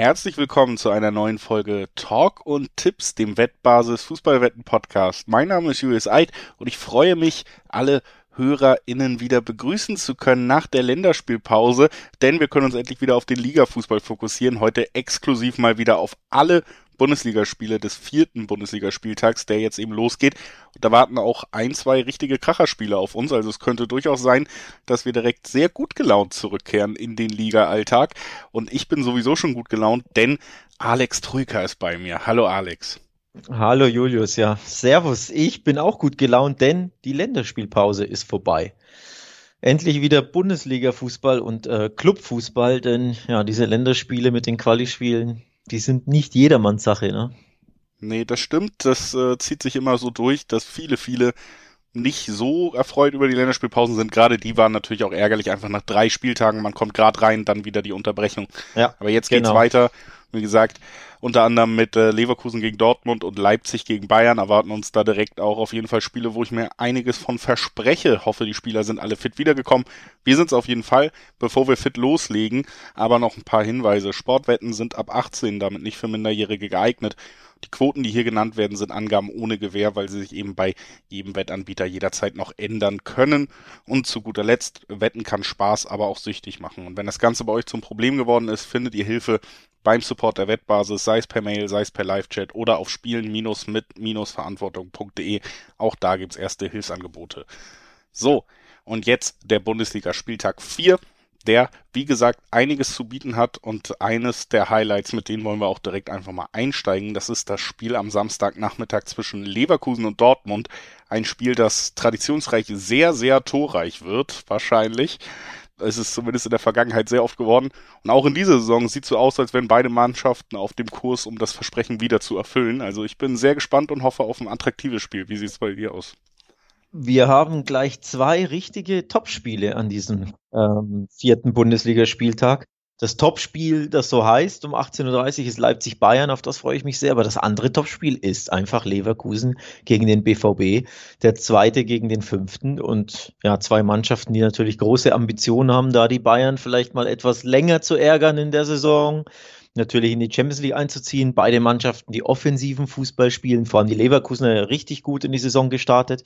Herzlich willkommen zu einer neuen Folge Talk und Tipps, dem Wettbasis Fußballwetten Podcast. Mein Name ist Julius Eid und ich freue mich, alle HörerInnen wieder begrüßen zu können nach der Länderspielpause, denn wir können uns endlich wieder auf den Ligafußball fokussieren. Heute exklusiv mal wieder auf alle Bundesligaspiele des vierten Bundesligaspieltags, der jetzt eben losgeht. Und da warten auch ein, zwei richtige Kracherspiele auf uns. Also es könnte durchaus sein, dass wir direkt sehr gut gelaunt zurückkehren in den Liga-Alltag. Und ich bin sowieso schon gut gelaunt, denn Alex Trüker ist bei mir. Hallo Alex. Hallo Julius, ja. Servus. Ich bin auch gut gelaunt, denn die Länderspielpause ist vorbei. Endlich wieder Bundesliga-Fußball und äh, Clubfußball, denn ja, diese Länderspiele mit den Quali-Spielen, die sind nicht jedermanns Sache, ne? Nee, das stimmt. Das äh, zieht sich immer so durch, dass viele, viele nicht so erfreut über die Länderspielpausen sind. Gerade die waren natürlich auch ärgerlich, einfach nach drei Spieltagen, man kommt gerade rein, dann wieder die Unterbrechung. Ja, Aber jetzt geht's genau. weiter. Wie gesagt, unter anderem mit äh, Leverkusen gegen Dortmund und Leipzig gegen Bayern erwarten uns da direkt auch auf jeden Fall Spiele, wo ich mir einiges von verspreche. Hoffe, die Spieler sind alle fit wiedergekommen. Wir sind es auf jeden Fall, bevor wir fit loslegen. Aber noch ein paar Hinweise. Sportwetten sind ab 18, damit nicht für Minderjährige geeignet. Die Quoten, die hier genannt werden, sind Angaben ohne Gewähr, weil sie sich eben bei jedem Wettanbieter jederzeit noch ändern können. Und zu guter Letzt, Wetten kann Spaß, aber auch süchtig machen. Und wenn das Ganze bei euch zum Problem geworden ist, findet ihr Hilfe beim Support der Wettbasis, sei es per Mail, sei es per Live-Chat oder auf spielen-mit-verantwortung.de. Auch da gibt's erste Hilfsangebote. So, und jetzt der Bundesliga-Spieltag 4 der, wie gesagt, einiges zu bieten hat und eines der Highlights, mit denen wollen wir auch direkt einfach mal einsteigen. Das ist das Spiel am Samstagnachmittag zwischen Leverkusen und Dortmund. Ein Spiel, das traditionsreich sehr, sehr torreich wird, wahrscheinlich. Es ist zumindest in der Vergangenheit sehr oft geworden. Und auch in dieser Saison sieht so aus, als wären beide Mannschaften auf dem Kurs, um das Versprechen wieder zu erfüllen. Also ich bin sehr gespannt und hoffe auf ein attraktives Spiel. Wie sieht es bei dir aus? Wir haben gleich zwei richtige Topspiele an diesem ähm, vierten Bundesligaspieltag. Das Topspiel, das so heißt, um 18.30 Uhr ist Leipzig-Bayern, auf das freue ich mich sehr. Aber das andere Topspiel ist einfach Leverkusen gegen den BVB, der zweite gegen den fünften. Und ja, zwei Mannschaften, die natürlich große Ambitionen haben, da die Bayern vielleicht mal etwas länger zu ärgern in der Saison natürlich in die Champions League einzuziehen. Beide Mannschaften, die offensiven Fußball spielen, vor allem die Leverkusener richtig gut in die Saison gestartet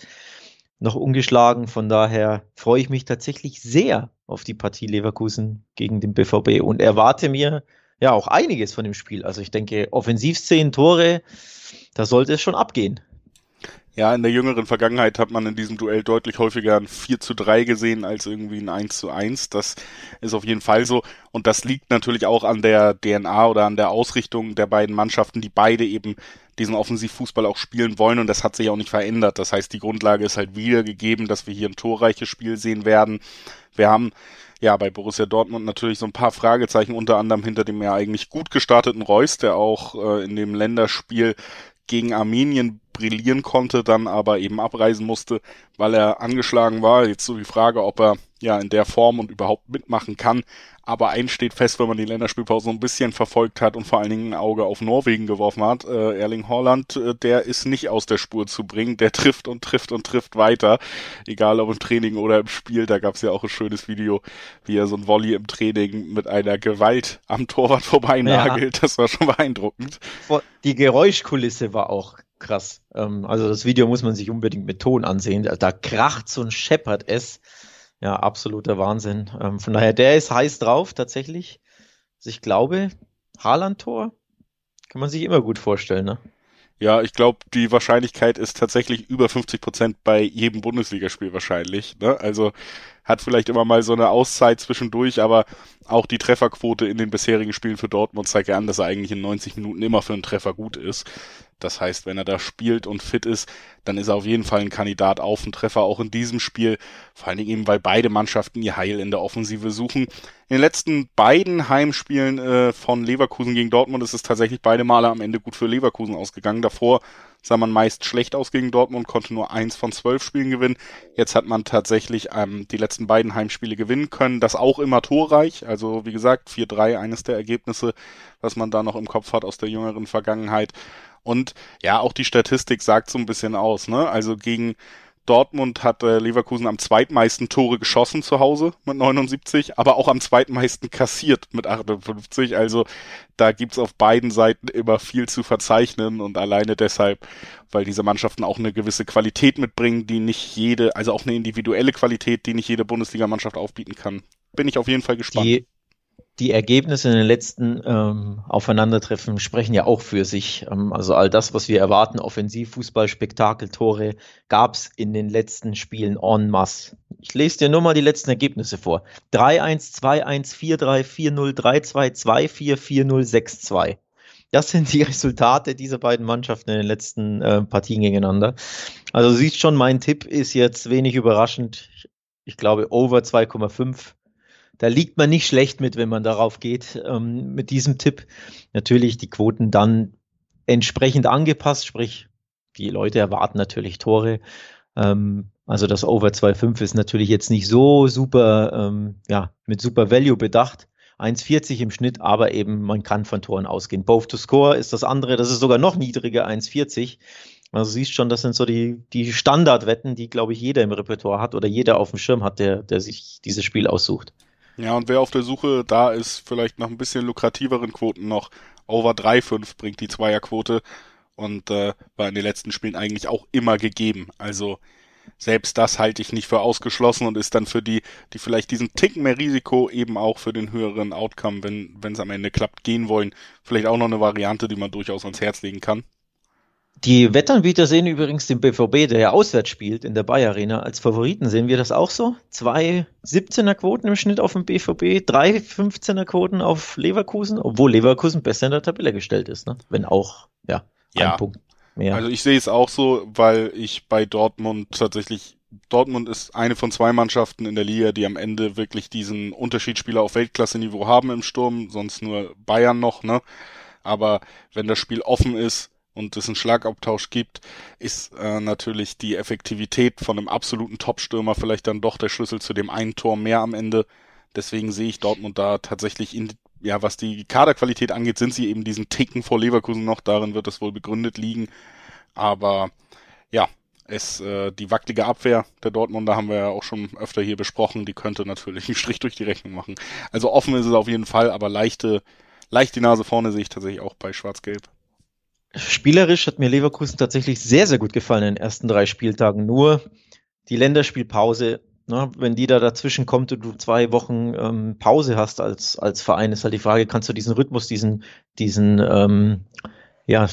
noch ungeschlagen. Von daher freue ich mich tatsächlich sehr auf die Partie Leverkusen gegen den BVB und erwarte mir ja auch einiges von dem Spiel. Also ich denke, Offensivszenen, Tore, da sollte es schon abgehen. Ja, in der jüngeren Vergangenheit hat man in diesem Duell deutlich häufiger ein 4 zu 3 gesehen als irgendwie ein 1 zu 1. Das ist auf jeden Fall so. Und das liegt natürlich auch an der DNA oder an der Ausrichtung der beiden Mannschaften, die beide eben diesen Offensivfußball auch spielen wollen und das hat sich auch nicht verändert. Das heißt, die Grundlage ist halt wieder gegeben, dass wir hier ein torreiches Spiel sehen werden. Wir haben ja bei Borussia Dortmund natürlich so ein paar Fragezeichen, unter anderem hinter dem ja eigentlich gut gestarteten Reus, der auch äh, in dem Länderspiel gegen Armenien brillieren konnte, dann aber eben abreisen musste, weil er angeschlagen war. Jetzt so die Frage, ob er ja in der Form und überhaupt mitmachen kann. Aber eins steht fest, wenn man die Länderspielpause so ein bisschen verfolgt hat und vor allen Dingen ein Auge auf Norwegen geworfen hat. Äh, Erling Haaland, äh, der ist nicht aus der Spur zu bringen. Der trifft und trifft und trifft weiter. Egal ob im Training oder im Spiel. Da gab es ja auch ein schönes Video, wie er so ein Volley im Training mit einer Gewalt am Torwart vorbei nagelt. Ja. Das war schon beeindruckend. Die Geräuschkulisse war auch krass. Ähm, also das Video muss man sich unbedingt mit Ton ansehen. Da kracht ein scheppert es. Ja, absoluter Wahnsinn. Ähm, von daher, der ist heiß drauf, tatsächlich. Also ich glaube, Haaland-Tor kann man sich immer gut vorstellen, ne? Ja, ich glaube, die Wahrscheinlichkeit ist tatsächlich über 50 Prozent bei jedem Bundesligaspiel wahrscheinlich. Ne? Also hat vielleicht immer mal so eine Auszeit zwischendurch, aber auch die Trefferquote in den bisherigen Spielen für Dortmund zeigt ja an, dass er eigentlich in 90 Minuten immer für einen Treffer gut ist. Das heißt, wenn er da spielt und fit ist, dann ist er auf jeden Fall ein Kandidat auf einen Treffer, auch in diesem Spiel. Vor allen Dingen eben, weil beide Mannschaften ihr Heil in der Offensive suchen. In den letzten beiden Heimspielen äh, von Leverkusen gegen Dortmund ist es tatsächlich beide Male am Ende gut für Leverkusen ausgegangen. Davor sah man meist schlecht aus gegen Dortmund, konnte nur eins von zwölf Spielen gewinnen. Jetzt hat man tatsächlich ähm, die letzten beiden Heimspiele gewinnen können. Das auch immer torreich. Also wie gesagt, 4-3 eines der Ergebnisse, was man da noch im Kopf hat aus der jüngeren Vergangenheit. Und ja, auch die Statistik sagt so ein bisschen aus, ne? Also gegen Dortmund hat äh, Leverkusen am zweitmeisten Tore geschossen zu Hause mit 79, aber auch am zweitmeisten kassiert mit 58. Also da gibt's auf beiden Seiten immer viel zu verzeichnen und alleine deshalb, weil diese Mannschaften auch eine gewisse Qualität mitbringen, die nicht jede, also auch eine individuelle Qualität, die nicht jede Bundesligamannschaft aufbieten kann. Bin ich auf jeden Fall gespannt. Die die Ergebnisse in den letzten ähm, Aufeinandertreffen sprechen ja auch für sich. Ähm, also all das, was wir erwarten, Offensivfußball, Spektakel, Tore, gab es in den letzten Spielen en masse. Ich lese dir nur mal die letzten Ergebnisse vor. 3-1, 2-1, 4-3, 4-0, 3-2, 2-4, 4-0, 6-2. Das sind die Resultate dieser beiden Mannschaften in den letzten äh, Partien gegeneinander. Also du siehst schon, mein Tipp ist jetzt wenig überraschend. Ich glaube, over 2,5 da liegt man nicht schlecht mit, wenn man darauf geht, ähm, mit diesem Tipp. Natürlich die Quoten dann entsprechend angepasst, sprich, die Leute erwarten natürlich Tore. Ähm, also das Over 2,5 ist natürlich jetzt nicht so super, ähm, ja, mit super Value bedacht. 1,40 im Schnitt, aber eben man kann von Toren ausgehen. Both to Score ist das andere, das ist sogar noch niedriger, 1,40. Also siehst schon, das sind so die, die Standardwetten, die, glaube ich, jeder im Repertoire hat oder jeder auf dem Schirm hat, der, der sich dieses Spiel aussucht. Ja, und wer auf der Suche da ist, vielleicht nach ein bisschen lukrativeren Quoten noch, over 3,5 bringt die Zweierquote und äh, war in den letzten Spielen eigentlich auch immer gegeben. Also selbst das halte ich nicht für ausgeschlossen und ist dann für die, die vielleicht diesen Ticken mehr Risiko eben auch für den höheren Outcome, wenn wenn es am Ende klappt, gehen wollen, vielleicht auch noch eine Variante, die man durchaus ans Herz legen kann. Die Wettanbieter sehen übrigens den BVB, der ja auswärts spielt in der Bayer Arena, als Favoriten. Sehen wir das auch so? Zwei 17er Quoten im Schnitt auf dem BVB, drei 15er Quoten auf Leverkusen, obwohl Leverkusen besser in der Tabelle gestellt ist, ne? Wenn auch, ja, ja. ein Punkt mehr. Also ich sehe es auch so, weil ich bei Dortmund tatsächlich Dortmund ist eine von zwei Mannschaften in der Liga, die am Ende wirklich diesen Unterschiedsspieler auf Weltklasse-Niveau haben im Sturm, sonst nur Bayern noch, ne? Aber wenn das Spiel offen ist, und es einen Schlagabtausch gibt, ist äh, natürlich die Effektivität von einem absoluten Top-Stürmer vielleicht dann doch der Schlüssel zu dem einen Tor mehr am Ende. Deswegen sehe ich Dortmund da tatsächlich in, ja, was die Kaderqualität angeht, sind sie eben diesen Ticken vor Leverkusen noch, darin wird es wohl begründet liegen. Aber ja, es, äh, die wackelige Abwehr der Dortmunder haben wir ja auch schon öfter hier besprochen, die könnte natürlich einen Strich durch die Rechnung machen. Also offen ist es auf jeden Fall, aber leichte, leicht die Nase vorne sehe ich tatsächlich auch bei Schwarz-Gelb. Spielerisch hat mir Leverkusen tatsächlich sehr, sehr gut gefallen in den ersten drei Spieltagen. Nur die Länderspielpause, ne, wenn die da dazwischen kommt und du zwei Wochen ähm, Pause hast als, als Verein, ist halt die Frage, kannst du diesen Rhythmus, diesen, diesen, ähm, ja,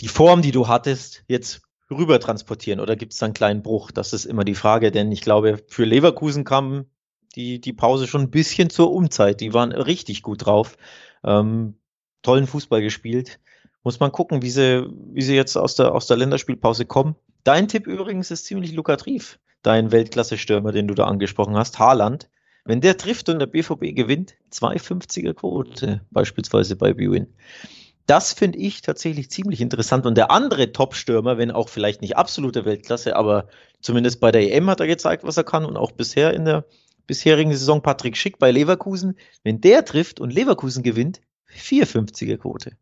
die Form, die du hattest, jetzt rüber transportieren oder gibt es da einen kleinen Bruch? Das ist immer die Frage, denn ich glaube, für Leverkusen kam die, die Pause schon ein bisschen zur Umzeit. Die waren richtig gut drauf, ähm, tollen Fußball gespielt. Muss man gucken, wie sie, wie sie jetzt aus der, aus der Länderspielpause kommen. Dein Tipp übrigens ist ziemlich lukrativ. Dein Weltklasse-Stürmer, den du da angesprochen hast, Haaland. Wenn der trifft und der BVB gewinnt, 2,50er Quote, beispielsweise bei Bwin. Das finde ich tatsächlich ziemlich interessant. Und der andere Top-Stürmer, wenn auch vielleicht nicht absolute Weltklasse, aber zumindest bei der EM hat er gezeigt, was er kann und auch bisher in der bisherigen Saison Patrick Schick bei Leverkusen. Wenn der trifft und Leverkusen gewinnt, 4,50er Quote.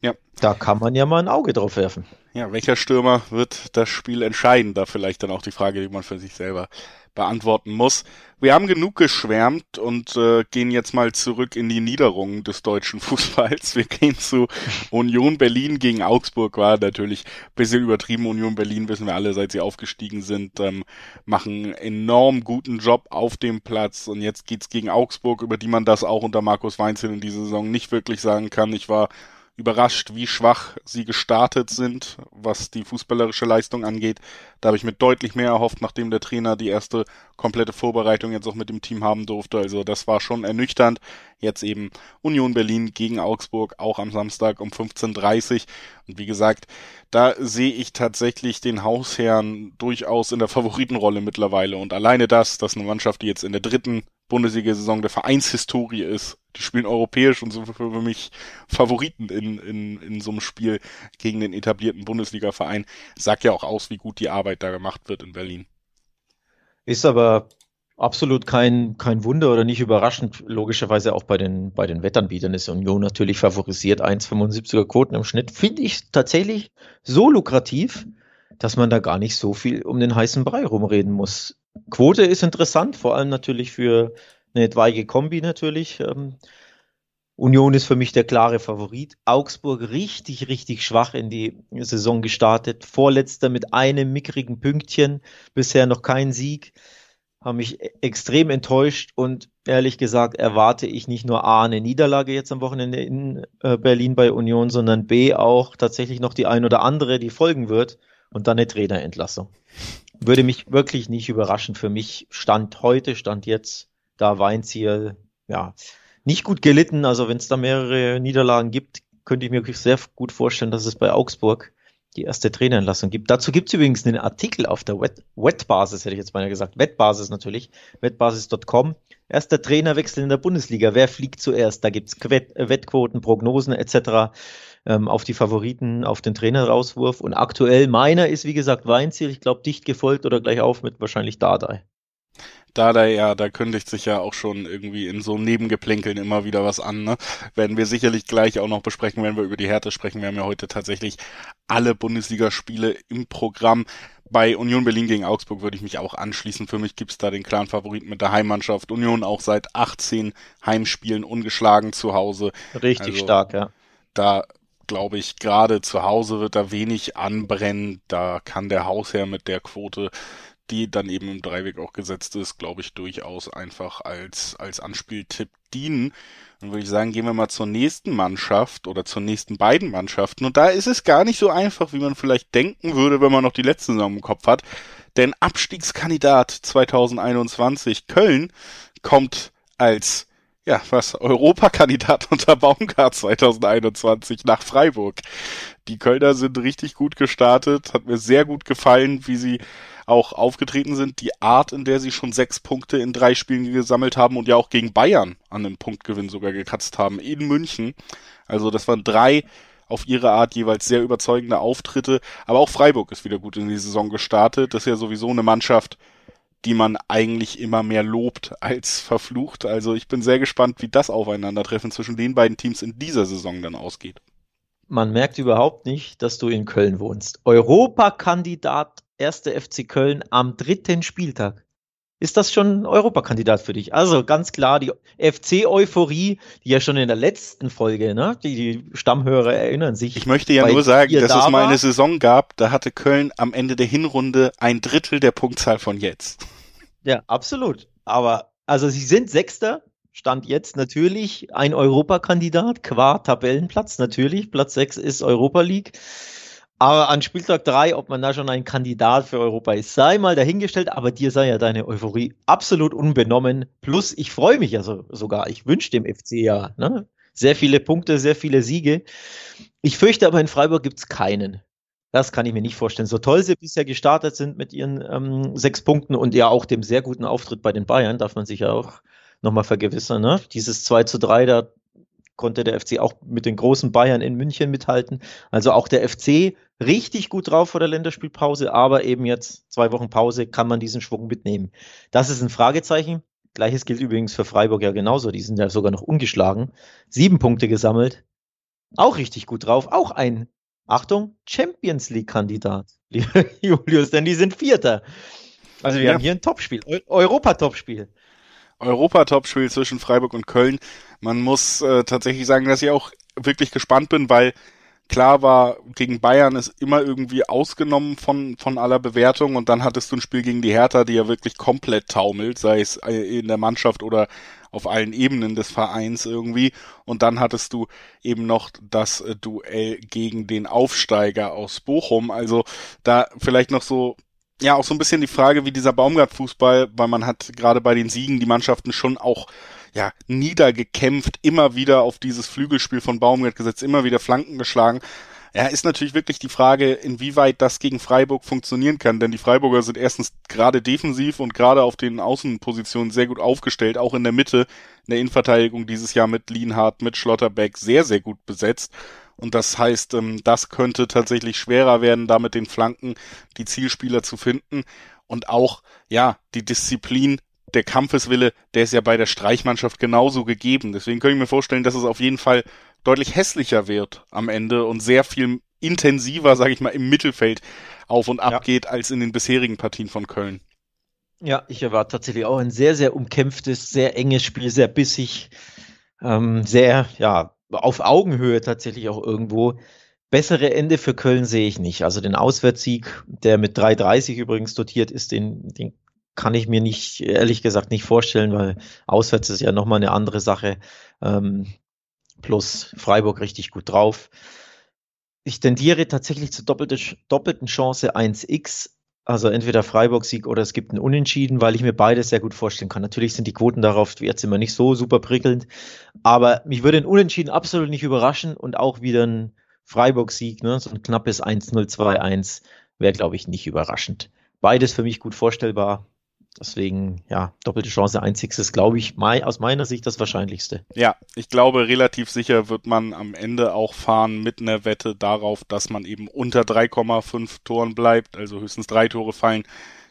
Ja. Da kann man ja mal ein Auge drauf werfen. Ja, welcher Stürmer wird das Spiel entscheiden? Da vielleicht dann auch die Frage, die man für sich selber beantworten muss. Wir haben genug geschwärmt und äh, gehen jetzt mal zurück in die Niederungen des deutschen Fußballs. Wir gehen zu Union Berlin gegen Augsburg. War natürlich ein bisschen übertrieben. Union Berlin, wissen wir alle, seit sie aufgestiegen sind, ähm, machen einen enorm guten Job auf dem Platz. Und jetzt geht's gegen Augsburg, über die man das auch unter Markus Weinzel in dieser Saison nicht wirklich sagen kann. Ich war überrascht, wie schwach sie gestartet sind, was die fußballerische Leistung angeht. Da habe ich mir deutlich mehr erhofft, nachdem der Trainer die erste komplette Vorbereitung jetzt auch mit dem Team haben durfte. Also das war schon ernüchternd. Jetzt eben Union Berlin gegen Augsburg, auch am Samstag um 15.30 Uhr. Und wie gesagt, da sehe ich tatsächlich den Hausherrn durchaus in der Favoritenrolle mittlerweile. Und alleine das, dass eine Mannschaft, die jetzt in der dritten Bundesliga-Saison der Vereinshistorie ist. Die spielen europäisch und sind für mich Favoriten in, in, in so einem Spiel gegen den etablierten Bundesliga-Verein. Sagt ja auch aus, wie gut die Arbeit da gemacht wird in Berlin. Ist aber absolut kein, kein Wunder oder nicht überraschend. Logischerweise auch bei den, bei den Wettanbietern ist Union natürlich favorisiert. 1,75er Quoten im Schnitt finde ich tatsächlich so lukrativ, dass man da gar nicht so viel um den heißen Brei rumreden muss. Quote ist interessant, vor allem natürlich für eine etwaige Kombi natürlich. Ähm, Union ist für mich der klare Favorit. Augsburg richtig, richtig schwach in die Saison gestartet. Vorletzter mit einem mickrigen Pünktchen. Bisher noch kein Sieg. Haben mich e-, extrem enttäuscht und ehrlich gesagt erwarte ich nicht nur A, eine Niederlage jetzt am Wochenende in äh, Berlin bei Union, sondern B, auch tatsächlich noch die ein oder andere, die folgen wird und dann eine Trainerentlassung. Würde mich wirklich nicht überraschen. Für mich stand heute, stand jetzt, da Weinziel, ja, nicht gut gelitten. Also wenn es da mehrere Niederlagen gibt, könnte ich mir wirklich sehr gut vorstellen, dass es bei Augsburg die erste Trainerentlassung gibt. Dazu gibt es übrigens einen Artikel auf der Wet Wettbasis, hätte ich jetzt mal gesagt. Wettbasis natürlich, wettbasis.com. Erster Trainerwechsel in der Bundesliga. Wer fliegt zuerst? Da gibt es Wettquoten, Prognosen etc. Ähm, auf die Favoriten, auf den Trainerauswurf. Und aktuell meiner ist, wie gesagt, Weinziel. Ich glaube, dicht gefolgt oder gleich auf mit wahrscheinlich Dardai da da ja, da kündigt sich ja auch schon irgendwie in so Nebengeplänkeln immer wieder was an. Ne? Werden wir sicherlich gleich auch noch besprechen, wenn wir über die Härte sprechen. Wir haben ja heute tatsächlich alle Bundesligaspiele im Programm. Bei Union Berlin gegen Augsburg würde ich mich auch anschließen. Für mich gibt's da den klaren Favoriten mit der Heimmannschaft. Union auch seit 18 Heimspielen ungeschlagen zu Hause. Richtig also, stark, ja. Da glaube ich, gerade zu Hause wird da wenig anbrennen. Da kann der Hausherr mit der Quote die dann eben im Dreiweg auch gesetzt ist, glaube ich, durchaus einfach als, als Anspieltipp dienen. Dann würde ich sagen, gehen wir mal zur nächsten Mannschaft oder zur nächsten beiden Mannschaften. Und da ist es gar nicht so einfach, wie man vielleicht denken würde, wenn man noch die letzte Saison im Kopf hat. Denn Abstiegskandidat 2021 Köln kommt als ja, was, Europakandidat unter Baumgart 2021 nach Freiburg. Die Kölner sind richtig gut gestartet, hat mir sehr gut gefallen, wie sie auch aufgetreten sind, die Art, in der sie schon sechs Punkte in drei Spielen gesammelt haben und ja auch gegen Bayern an einem Punktgewinn sogar gekratzt haben in München. Also das waren drei auf ihre Art jeweils sehr überzeugende Auftritte. Aber auch Freiburg ist wieder gut in die Saison gestartet. Das ist ja sowieso eine Mannschaft, die man eigentlich immer mehr lobt als verflucht. Also ich bin sehr gespannt, wie das Aufeinandertreffen zwischen den beiden Teams in dieser Saison dann ausgeht. Man merkt überhaupt nicht, dass du in Köln wohnst. Europakandidat erste FC Köln am dritten Spieltag. Ist das schon Europakandidat für dich? Also ganz klar, die FC-Euphorie, die ja schon in der letzten Folge, ne, die, die Stammhörer erinnern sich. Ich möchte ja nur sagen, dass da es mal eine Saison gab, da hatte Köln am Ende der Hinrunde ein Drittel der Punktzahl von jetzt. Ja, absolut. Aber, also sie sind Sechster, Stand jetzt natürlich ein Europakandidat, qua Tabellenplatz natürlich. Platz 6 ist Europa League. Aber an Spieltag 3, ob man da schon ein Kandidat für Europa ist, sei mal dahingestellt, aber dir sei ja deine Euphorie absolut unbenommen. Plus, ich freue mich ja so, sogar. Ich wünsche dem FC ja ne? sehr viele Punkte, sehr viele Siege. Ich fürchte aber in Freiburg gibt es keinen. Das kann ich mir nicht vorstellen. So toll sie bisher gestartet sind mit ihren ähm, sechs Punkten und ja auch dem sehr guten Auftritt bei den Bayern, darf man sich ja auch nochmal vergewissern. Ne? Dieses 2 zu 3, da konnte der FC auch mit den großen Bayern in München mithalten. Also auch der FC richtig gut drauf vor der Länderspielpause, aber eben jetzt zwei Wochen Pause kann man diesen Schwung mitnehmen. Das ist ein Fragezeichen. Gleiches gilt übrigens für Freiburg ja genauso. Die sind ja sogar noch ungeschlagen. Sieben Punkte gesammelt. Auch richtig gut drauf. Auch ein, Achtung, Champions League-Kandidat, lieber Julius, denn die sind Vierter. Also wir ja. haben hier ein Topspiel, Europa-Topspiel. Europa-Topspiel zwischen Freiburg und Köln. Man muss äh, tatsächlich sagen, dass ich auch wirklich gespannt bin, weil klar war, gegen Bayern ist immer irgendwie ausgenommen von, von aller Bewertung und dann hattest du ein Spiel gegen die Hertha, die ja wirklich komplett taumelt, sei es äh, in der Mannschaft oder auf allen Ebenen des Vereins irgendwie. Und dann hattest du eben noch das äh, Duell gegen den Aufsteiger aus Bochum. Also da vielleicht noch so ja auch so ein bisschen die Frage, wie dieser Baumgart-Fußball, weil man hat gerade bei den Siegen die Mannschaften schon auch ja niedergekämpft, immer wieder auf dieses Flügelspiel von Baumgart gesetzt, immer wieder Flanken geschlagen. Ja, ist natürlich wirklich die Frage, inwieweit das gegen Freiburg funktionieren kann, denn die Freiburger sind erstens gerade defensiv und gerade auf den Außenpositionen sehr gut aufgestellt, auch in der Mitte, in der Innenverteidigung dieses Jahr mit Lienhardt, mit Schlotterbeck sehr, sehr gut besetzt. Und das heißt, ähm, das könnte tatsächlich schwerer werden, da mit den Flanken die Zielspieler zu finden. Und auch, ja, die Disziplin, der Kampfeswille, der ist ja bei der Streichmannschaft genauso gegeben. Deswegen kann ich mir vorstellen, dass es auf jeden Fall deutlich hässlicher wird am Ende und sehr viel intensiver, sage ich mal, im Mittelfeld auf und ab ja. geht als in den bisherigen Partien von Köln. Ja, ich erwarte tatsächlich auch ein sehr, sehr umkämpftes, sehr enges Spiel, sehr bissig, ähm, sehr, ja, auf Augenhöhe tatsächlich auch irgendwo. Bessere Ende für Köln sehe ich nicht. Also den Auswärtssieg, der mit 3,30 übrigens dotiert ist, den, den kann ich mir nicht, ehrlich gesagt, nicht vorstellen, weil auswärts ist ja nochmal eine andere Sache. Ähm, plus Freiburg richtig gut drauf. Ich tendiere tatsächlich zur doppelte, doppelten Chance 1x. Also entweder Freiburg-Sieg oder es gibt einen Unentschieden, weil ich mir beides sehr gut vorstellen kann. Natürlich sind die Quoten darauf jetzt immer nicht so super prickelnd, aber mich würde ein Unentschieden absolut nicht überraschen und auch wieder ein Freiburg-Sieg, ne, so ein knappes 1-0, 2-1 wäre, glaube ich, nicht überraschend. Beides für mich gut vorstellbar. Deswegen, ja, doppelte Chance, einziges, glaube ich, aus meiner Sicht das Wahrscheinlichste. Ja, ich glaube, relativ sicher wird man am Ende auch fahren mit einer Wette darauf, dass man eben unter 3,5 Toren bleibt, also höchstens drei Tore fallen.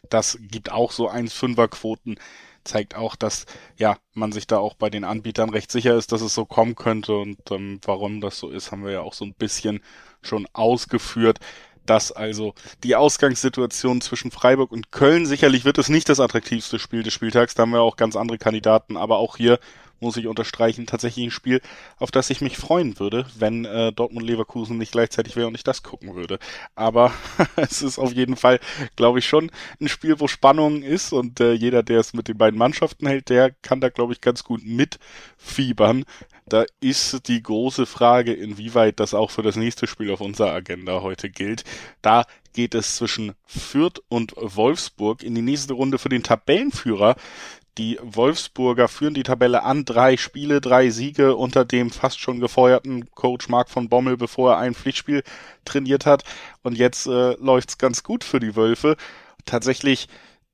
Das gibt auch so 1,5er Quoten zeigt auch, dass ja man sich da auch bei den Anbietern recht sicher ist, dass es so kommen könnte und ähm, warum das so ist, haben wir ja auch so ein bisschen schon ausgeführt dass also die Ausgangssituation zwischen Freiburg und Köln sicherlich wird es nicht das attraktivste Spiel des Spieltags, da haben wir auch ganz andere Kandidaten, aber auch hier muss ich unterstreichen, tatsächlich ein Spiel, auf das ich mich freuen würde, wenn äh, Dortmund Leverkusen nicht gleichzeitig wäre und ich das gucken würde. Aber es ist auf jeden Fall, glaube ich, schon ein Spiel, wo Spannung ist und äh, jeder, der es mit den beiden Mannschaften hält, der kann da, glaube ich, ganz gut mitfiebern. Da ist die große Frage, inwieweit das auch für das nächste Spiel auf unserer Agenda heute gilt. Da geht es zwischen Fürth und Wolfsburg in die nächste Runde für den Tabellenführer. Die Wolfsburger führen die Tabelle an, drei Spiele, drei Siege unter dem fast schon gefeuerten Coach Marc von Bommel, bevor er ein Pflichtspiel trainiert hat. Und jetzt äh, läuft's ganz gut für die Wölfe. Tatsächlich,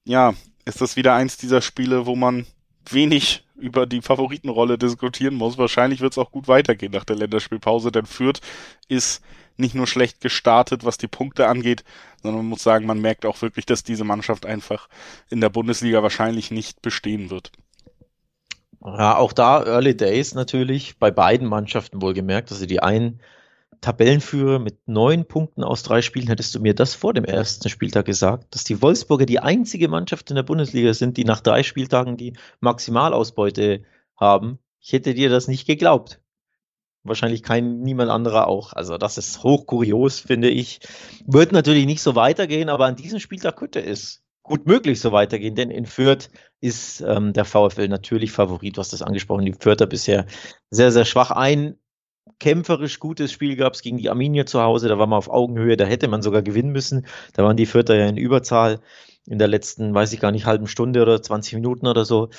ja, ist das wieder eins dieser Spiele, wo man wenig über die Favoritenrolle diskutieren muss. Wahrscheinlich wird es auch gut weitergehen nach der Länderspielpause, denn Fürth ist nicht nur schlecht gestartet, was die Punkte angeht, sondern man muss sagen, man merkt auch wirklich, dass diese Mannschaft einfach in der Bundesliga wahrscheinlich nicht bestehen wird. Ja, auch da Early Days natürlich, bei beiden Mannschaften wohlgemerkt. Also die einen Tabellenführer mit neun Punkten aus drei Spielen, hättest du mir das vor dem ersten Spieltag gesagt, dass die Wolfsburger die einzige Mannschaft in der Bundesliga sind, die nach drei Spieltagen die Maximalausbeute haben. Ich hätte dir das nicht geglaubt. Wahrscheinlich kein niemand anderer auch. Also das ist hochkurios, finde ich. Wird natürlich nicht so weitergehen, aber an diesem Spieltag könnte es gut möglich so weitergehen, denn in Fürth ist ähm, der VfL natürlich Favorit. Du hast das angesprochen, die Fürther bisher sehr, sehr schwach ein kämpferisch gutes Spiel gab es gegen die Arminia zu Hause. Da war man auf Augenhöhe, da hätte man sogar gewinnen müssen. Da waren die Vierter ja in Überzahl in der letzten, weiß ich gar nicht, halben Stunde oder 20 Minuten oder so.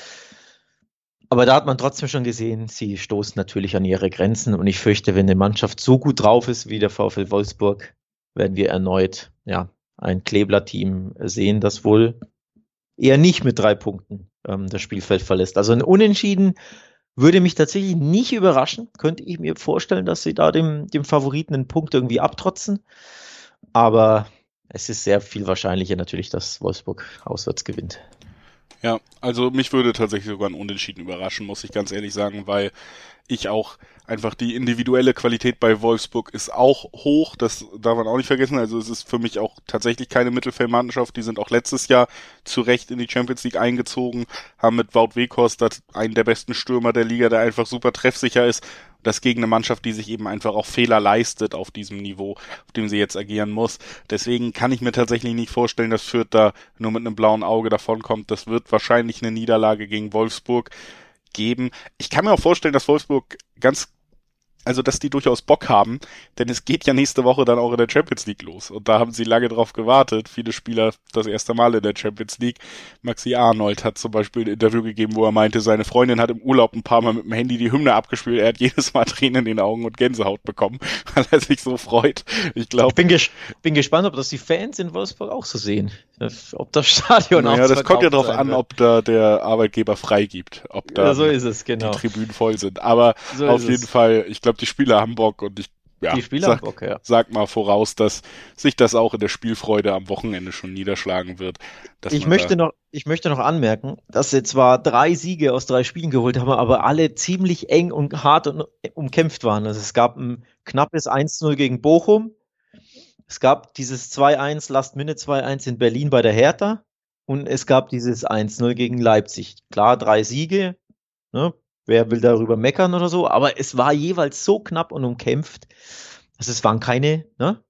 Aber da hat man trotzdem schon gesehen, sie stoßen natürlich an ihre Grenzen. Und ich fürchte, wenn eine Mannschaft so gut drauf ist wie der VfL Wolfsburg, werden wir erneut ja, ein Klebler-Team sehen, das wohl eher nicht mit drei Punkten ähm, das Spielfeld verlässt. Also ein Unentschieden würde mich tatsächlich nicht überraschen. Könnte ich mir vorstellen, dass sie da dem, dem Favoriten einen Punkt irgendwie abtrotzen. Aber es ist sehr viel wahrscheinlicher natürlich, dass Wolfsburg auswärts gewinnt. Ja, also mich würde tatsächlich sogar ein Unentschieden überraschen, muss ich ganz ehrlich sagen, weil ich auch einfach die individuelle Qualität bei Wolfsburg ist auch hoch, das darf man auch nicht vergessen. Also es ist für mich auch tatsächlich keine Mittelfeldmannschaft. Die sind auch letztes Jahr zu Recht in die Champions League eingezogen, haben mit Wout Weghorst einen der besten Stürmer der Liga, der einfach super treffsicher ist. Das gegen eine Mannschaft, die sich eben einfach auch Fehler leistet auf diesem Niveau, auf dem sie jetzt agieren muss. Deswegen kann ich mir tatsächlich nicht vorstellen, dass Fürth da nur mit einem blauen Auge davonkommt. Das wird wahrscheinlich eine Niederlage gegen Wolfsburg geben. Ich kann mir auch vorstellen, dass Wolfsburg ganz also dass die durchaus Bock haben, denn es geht ja nächste Woche dann auch in der Champions League los und da haben sie lange drauf gewartet. Viele Spieler das erste Mal in der Champions League. Maxi Arnold hat zum Beispiel ein Interview gegeben, wo er meinte, seine Freundin hat im Urlaub ein paar Mal mit dem Handy die Hymne abgespielt. Er hat jedes Mal Tränen in den Augen und Gänsehaut bekommen, weil er sich so freut. Ich glaube. Ich bin, ges bin, gespannt, ob das die Fans in Wolfsburg auch so sehen. Ob das Stadion naja, auch das kommt ja darauf an, ob da der Arbeitgeber freigibt, ob da ja, so es, genau. die Tribünen voll sind. Aber so auf jeden es. Fall, ich glaube, glaube, die Spieler haben Bock und ich ja, die Spieler sag, haben Bock, ja. sag mal voraus, dass sich das auch in der Spielfreude am Wochenende schon niederschlagen wird. Ich möchte, noch, ich möchte noch anmerken, dass sie zwar drei Siege aus drei Spielen geholt haben, aber alle ziemlich eng und hart und umkämpft waren. Also es gab ein knappes 1-0 gegen Bochum, Es gab dieses 2-1, Last Minute 2-1 in Berlin bei der Hertha und es gab dieses 1-0 gegen Leipzig. Klar, drei Siege. Ne? Wer will darüber meckern oder so? Aber es war jeweils so knapp und umkämpft. Also es waren keine ne?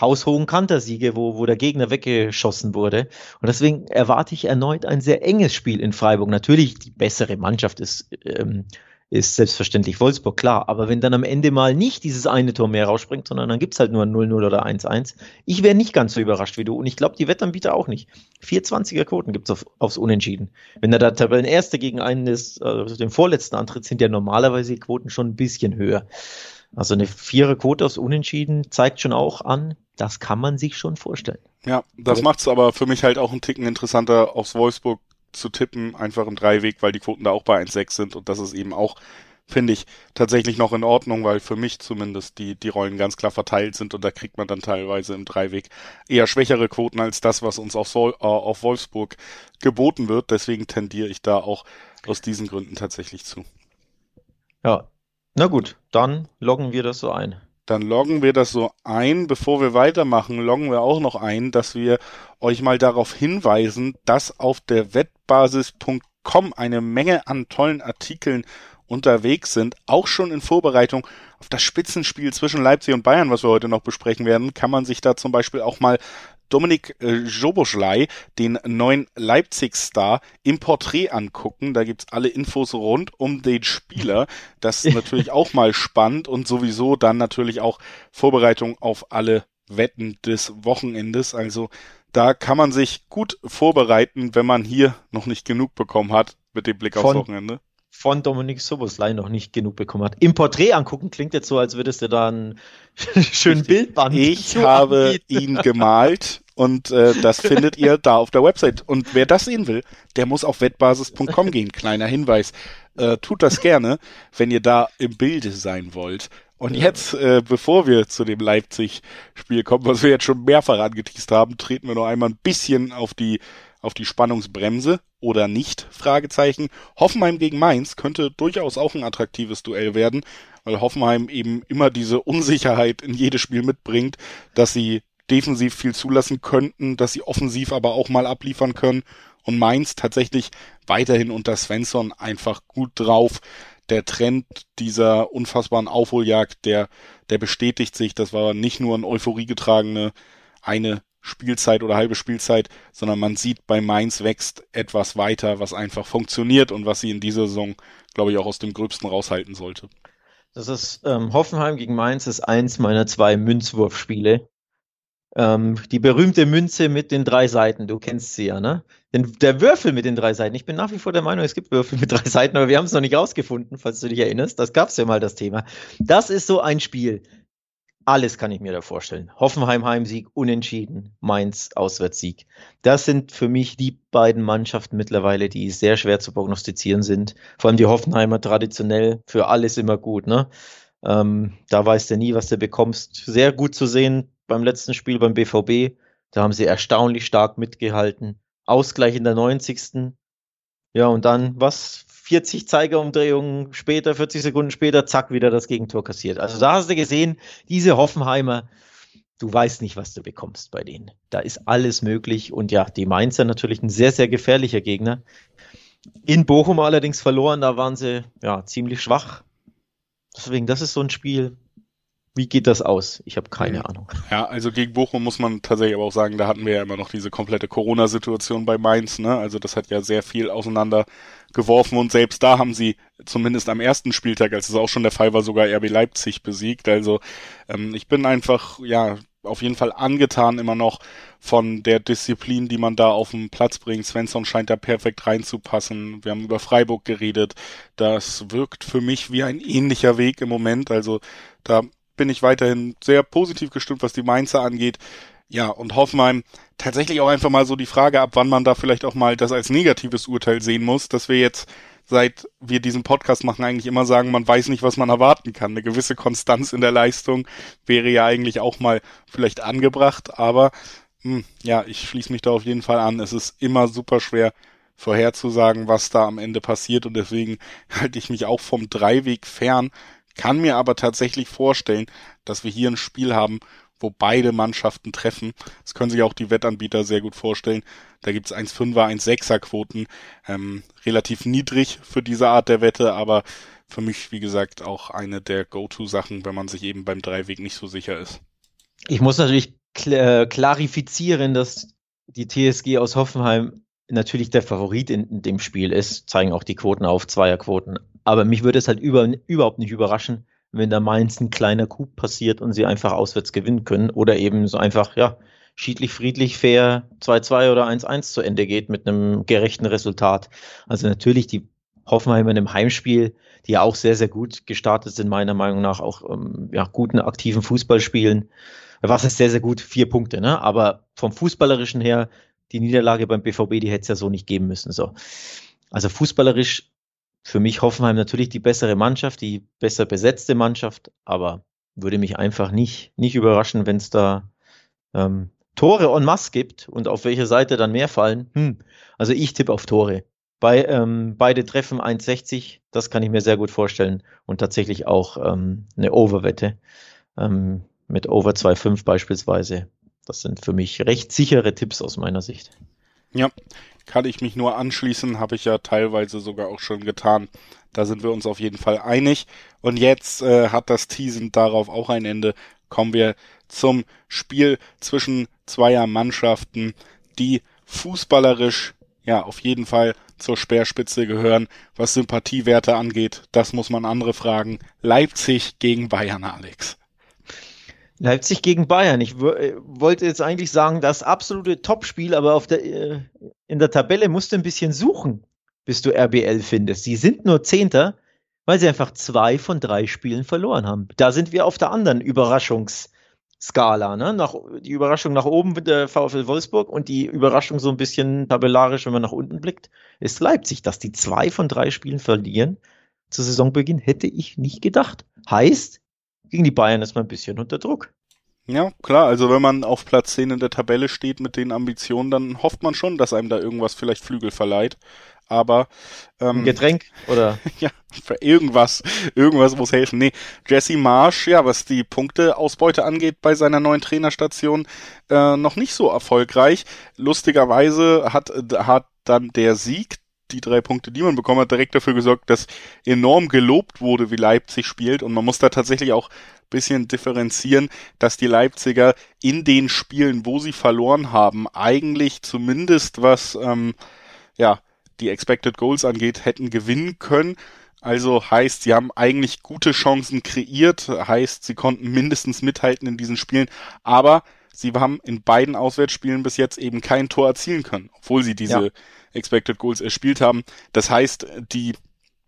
haushohen Kantersiege, wo, wo der Gegner weggeschossen wurde. Und deswegen erwarte ich erneut ein sehr enges Spiel in Freiburg. Natürlich, die bessere Mannschaft ist ähm, ist selbstverständlich Wolfsburg, klar. Aber wenn dann am Ende mal nicht dieses eine Tor mehr rausspringt, sondern dann gibt's halt nur ein 0-0 oder 1-1, ich wäre nicht ganz so überrascht wie du. Und ich glaube, die Wettanbieter auch nicht. 420er Quoten gibt's auf, aufs Unentschieden. Wenn da der Tabellenerste gegen einen ist, also den vorletzten antritt, sind ja normalerweise die Quoten schon ein bisschen höher. Also eine vierer Quote aufs Unentschieden zeigt schon auch an, das kann man sich schon vorstellen. Ja, das macht's aber für mich halt auch einen Ticken interessanter aufs Wolfsburg zu tippen, einfach im Dreiweg, weil die Quoten da auch bei 1,6 sind und das ist eben auch, finde ich, tatsächlich noch in Ordnung, weil für mich zumindest die, die Rollen ganz klar verteilt sind und da kriegt man dann teilweise im Dreiweg eher schwächere Quoten als das, was uns auf, Sol, äh, auf Wolfsburg geboten wird. Deswegen tendiere ich da auch aus diesen Gründen tatsächlich zu. Ja, na gut, dann loggen wir das so ein. Dann loggen wir das so ein. Bevor wir weitermachen, loggen wir auch noch ein, dass wir euch mal darauf hinweisen, dass auf der wettbasis.com eine Menge an tollen Artikeln unterwegs sind, auch schon in Vorbereitung auf das Spitzenspiel zwischen Leipzig und Bayern, was wir heute noch besprechen werden, kann man sich da zum Beispiel auch mal Dominik äh, Joboschlei, den neuen Leipzig-Star, im Porträt angucken. Da gibt's alle Infos rund um den Spieler. Das ist natürlich auch mal spannend und sowieso dann natürlich auch Vorbereitung auf alle Wetten des Wochenendes. Also da kann man sich gut vorbereiten, wenn man hier noch nicht genug bekommen hat mit dem Blick aufs Wochenende von Dominik Soboslai noch nicht genug bekommen hat. Im Porträt angucken klingt jetzt so, als würdest du da einen schönen Bildband. Ich habe anbieten. ihn gemalt und äh, das findet ihr da auf der Website. Und wer das sehen will, der muss auf wettbasis.com gehen. Kleiner Hinweis. Äh, tut das gerne, wenn ihr da im Bilde sein wollt. Und jetzt, äh, bevor wir zu dem Leipzig-Spiel kommen, was wir jetzt schon mehrfach angeteased haben, treten wir noch einmal ein bisschen auf die auf die Spannungsbremse oder nicht? Fragezeichen. Hoffenheim gegen Mainz könnte durchaus auch ein attraktives Duell werden, weil Hoffenheim eben immer diese Unsicherheit in jedes Spiel mitbringt, dass sie defensiv viel zulassen könnten, dass sie offensiv aber auch mal abliefern können und Mainz tatsächlich weiterhin unter Svensson einfach gut drauf. Der Trend dieser unfassbaren Aufholjagd, der, der bestätigt sich. Das war nicht nur ein Euphorie getragene eine Spielzeit oder halbe Spielzeit, sondern man sieht bei Mainz wächst etwas weiter, was einfach funktioniert und was sie in dieser Saison, glaube ich, auch aus dem Gröbsten raushalten sollte. Das ist ähm, Hoffenheim gegen Mainz ist eins meiner zwei Münzwurfspiele. Ähm, die berühmte Münze mit den drei Seiten, du kennst sie ja, ne? Den, der Würfel mit den drei Seiten. Ich bin nach wie vor der Meinung, es gibt Würfel mit drei Seiten, aber wir haben es noch nicht rausgefunden, falls du dich erinnerst. Das gab es ja mal, das Thema. Das ist so ein Spiel. Alles kann ich mir da vorstellen. Hoffenheim Heimsieg, Unentschieden, Mainz Auswärtssieg. Das sind für mich die beiden Mannschaften mittlerweile, die sehr schwer zu prognostizieren sind. Vor allem die Hoffenheimer traditionell für alles immer gut. Ne? Ähm, da weißt du nie, was du bekommst. Sehr gut zu sehen beim letzten Spiel beim BVB. Da haben sie erstaunlich stark mitgehalten. Ausgleich in der 90. Ja, und dann was? 40 Zeigerumdrehungen später, 40 Sekunden später, zack, wieder das Gegentor kassiert. Also da hast du gesehen, diese Hoffenheimer, du weißt nicht, was du bekommst bei denen. Da ist alles möglich. Und ja, die Mainzer natürlich ein sehr, sehr gefährlicher Gegner. In Bochum allerdings verloren, da waren sie ja ziemlich schwach. Deswegen, das ist so ein Spiel, wie geht das aus? Ich habe keine Ahnung. Ja, also gegen Bochum muss man tatsächlich aber auch sagen, da hatten wir ja immer noch diese komplette Corona-Situation bei Mainz. Ne? Also das hat ja sehr viel auseinander geworfen und selbst da haben sie zumindest am ersten Spieltag, als es auch schon der Fall war, sogar RB Leipzig besiegt. Also ähm, ich bin einfach, ja, auf jeden Fall angetan immer noch von der Disziplin, die man da auf den Platz bringt. Svensson scheint da perfekt reinzupassen. Wir haben über Freiburg geredet. Das wirkt für mich wie ein ähnlicher Weg im Moment. Also da bin ich weiterhin sehr positiv gestimmt, was die Mainzer angeht. Ja, und Hoffenheim tatsächlich auch einfach mal so die Frage ab, wann man da vielleicht auch mal das als negatives Urteil sehen muss, dass wir jetzt seit wir diesen Podcast machen, eigentlich immer sagen, man weiß nicht, was man erwarten kann. Eine gewisse Konstanz in der Leistung wäre ja eigentlich auch mal vielleicht angebracht, aber mh, hm, ja, ich schließe mich da auf jeden Fall an. Es ist immer super schwer vorherzusagen, was da am Ende passiert und deswegen halte ich mich auch vom Dreiweg fern, kann mir aber tatsächlich vorstellen, dass wir hier ein Spiel haben, wo beide Mannschaften treffen. Das können sich auch die Wettanbieter sehr gut vorstellen. Da gibt's 1,5er, 1,6er Quoten. Ähm, relativ niedrig für diese Art der Wette, aber für mich, wie gesagt, auch eine der Go-To-Sachen, wenn man sich eben beim Dreiweg nicht so sicher ist. Ich muss natürlich kl äh, klarifizieren, dass die TSG aus Hoffenheim natürlich der Favorit in, in, dem Spiel ist, zeigen auch die Quoten auf, Zweierquoten. Aber mich würde es halt über, überhaupt nicht überraschen, wenn da Mainz ein kleiner Coup passiert und sie einfach auswärts gewinnen können oder eben so einfach, ja, schiedlich, friedlich, fair 2-2 oder 1-1 zu Ende geht mit einem gerechten Resultat. Also natürlich die Hoffenheimer im Heimspiel, die ja auch sehr, sehr gut gestartet sind, meiner Meinung nach auch ähm, ja, guten, aktiven Fußball spielen. Was ist sehr, sehr gut? Vier Punkte, ne? Aber vom Fußballerischen her, die Niederlage beim BVB, die hätte es ja so nicht geben müssen. So. Also fußballerisch für mich Hoffenheim natürlich die bessere Mannschaft, die besser besetzte Mannschaft, aber würde mich einfach nicht, nicht überraschen, wenn es da ähm, Tore en masse gibt und auf welche Seite dann mehr fallen. Hm. Also ich tippe auf Tore. Bei, ähm, beide treffen 1,60, das kann ich mir sehr gut vorstellen und tatsächlich auch ähm, eine Overwette ähm, mit Over 2,5 beispielsweise. Das sind für mich recht sichere Tipps aus meiner Sicht. Ja, kann ich mich nur anschließen, habe ich ja teilweise sogar auch schon getan. Da sind wir uns auf jeden Fall einig. Und jetzt äh, hat das Teasen darauf auch ein Ende. Kommen wir zum Spiel zwischen zweier Mannschaften, die fußballerisch ja auf jeden Fall zur Speerspitze gehören, was Sympathiewerte angeht. Das muss man andere fragen. Leipzig gegen Bayern, Alex. Leipzig gegen Bayern. Ich äh, wollte jetzt eigentlich sagen, das absolute Topspiel, aber auf der, äh, in der Tabelle musst du ein bisschen suchen, bis du RBL findest. Sie sind nur Zehnter, weil sie einfach zwei von drei Spielen verloren haben. Da sind wir auf der anderen Überraschungsskala. Ne? Nach, die Überraschung nach oben mit der VfL Wolfsburg und die Überraschung so ein bisschen tabellarisch, wenn man nach unten blickt, ist Leipzig. Dass die zwei von drei Spielen verlieren zu Saisonbeginn, hätte ich nicht gedacht. Heißt, gegen die Bayern ist man ein bisschen unter Druck. Ja, klar, also wenn man auf Platz 10 in der Tabelle steht mit den Ambitionen, dann hofft man schon, dass einem da irgendwas vielleicht Flügel verleiht. Aber ähm, Ein Getränk oder ja, für irgendwas, irgendwas muss helfen. Nee, Jesse Marsch, ja, was die Punkteausbeute angeht bei seiner neuen Trainerstation, äh, noch nicht so erfolgreich. Lustigerweise hat hat dann der Sieg die drei Punkte, die man bekommen hat, direkt dafür gesorgt, dass enorm gelobt wurde, wie Leipzig spielt. Und man muss da tatsächlich auch bisschen differenzieren, dass die Leipziger in den Spielen, wo sie verloren haben, eigentlich zumindest was ähm, ja die Expected Goals angeht, hätten gewinnen können. Also heißt, sie haben eigentlich gute Chancen kreiert, heißt, sie konnten mindestens mithalten in diesen Spielen, aber sie haben in beiden Auswärtsspielen bis jetzt eben kein Tor erzielen können, obwohl sie diese ja. Expected Goals erspielt haben. Das heißt, die,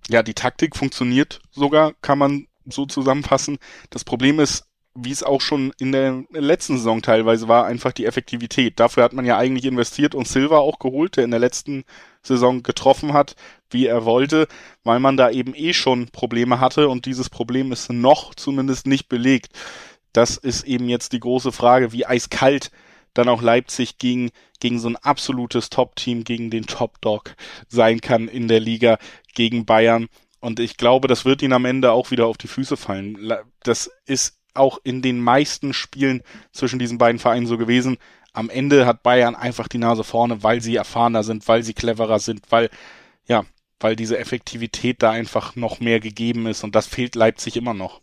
ja, die Taktik funktioniert sogar, kann man so zusammenfassen. Das Problem ist, wie es auch schon in der letzten Saison teilweise war, einfach die Effektivität. Dafür hat man ja eigentlich investiert und Silva auch geholt, der in der letzten Saison getroffen hat, wie er wollte, weil man da eben eh schon Probleme hatte und dieses Problem ist noch zumindest nicht belegt. Das ist eben jetzt die große Frage, wie eiskalt dann auch Leipzig gegen, gegen so ein absolutes Top-Team, gegen den Top-Dog sein kann in der Liga, gegen Bayern. Und ich glaube, das wird ihnen am Ende auch wieder auf die Füße fallen. Das ist auch in den meisten Spielen zwischen diesen beiden Vereinen so gewesen. Am Ende hat Bayern einfach die Nase vorne, weil sie erfahrener sind, weil sie cleverer sind, weil, ja, weil diese Effektivität da einfach noch mehr gegeben ist und das fehlt Leipzig immer noch.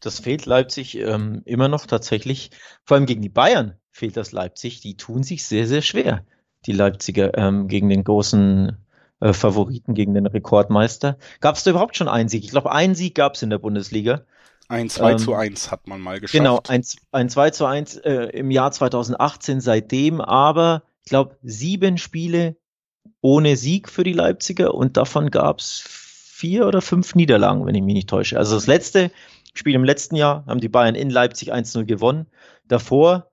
Das fehlt Leipzig ähm, immer noch tatsächlich. Vor allem gegen die Bayern fehlt das Leipzig. Die tun sich sehr, sehr schwer, die Leipziger ähm, gegen den großen äh, Favoriten, gegen den Rekordmeister. Gab es da überhaupt schon einen Sieg? Ich glaube, einen Sieg gab es in der Bundesliga. Ein 2 ähm, zu 1 hat man mal geschafft. Genau, ein, ein 2 zu 1 äh, im Jahr 2018 seitdem, aber ich glaube, sieben Spiele ohne Sieg für die Leipziger und davon gab es vier oder fünf Niederlagen, wenn ich mich nicht täusche. Also das letzte Spiel im letzten Jahr haben die Bayern in Leipzig 1-0 gewonnen. Davor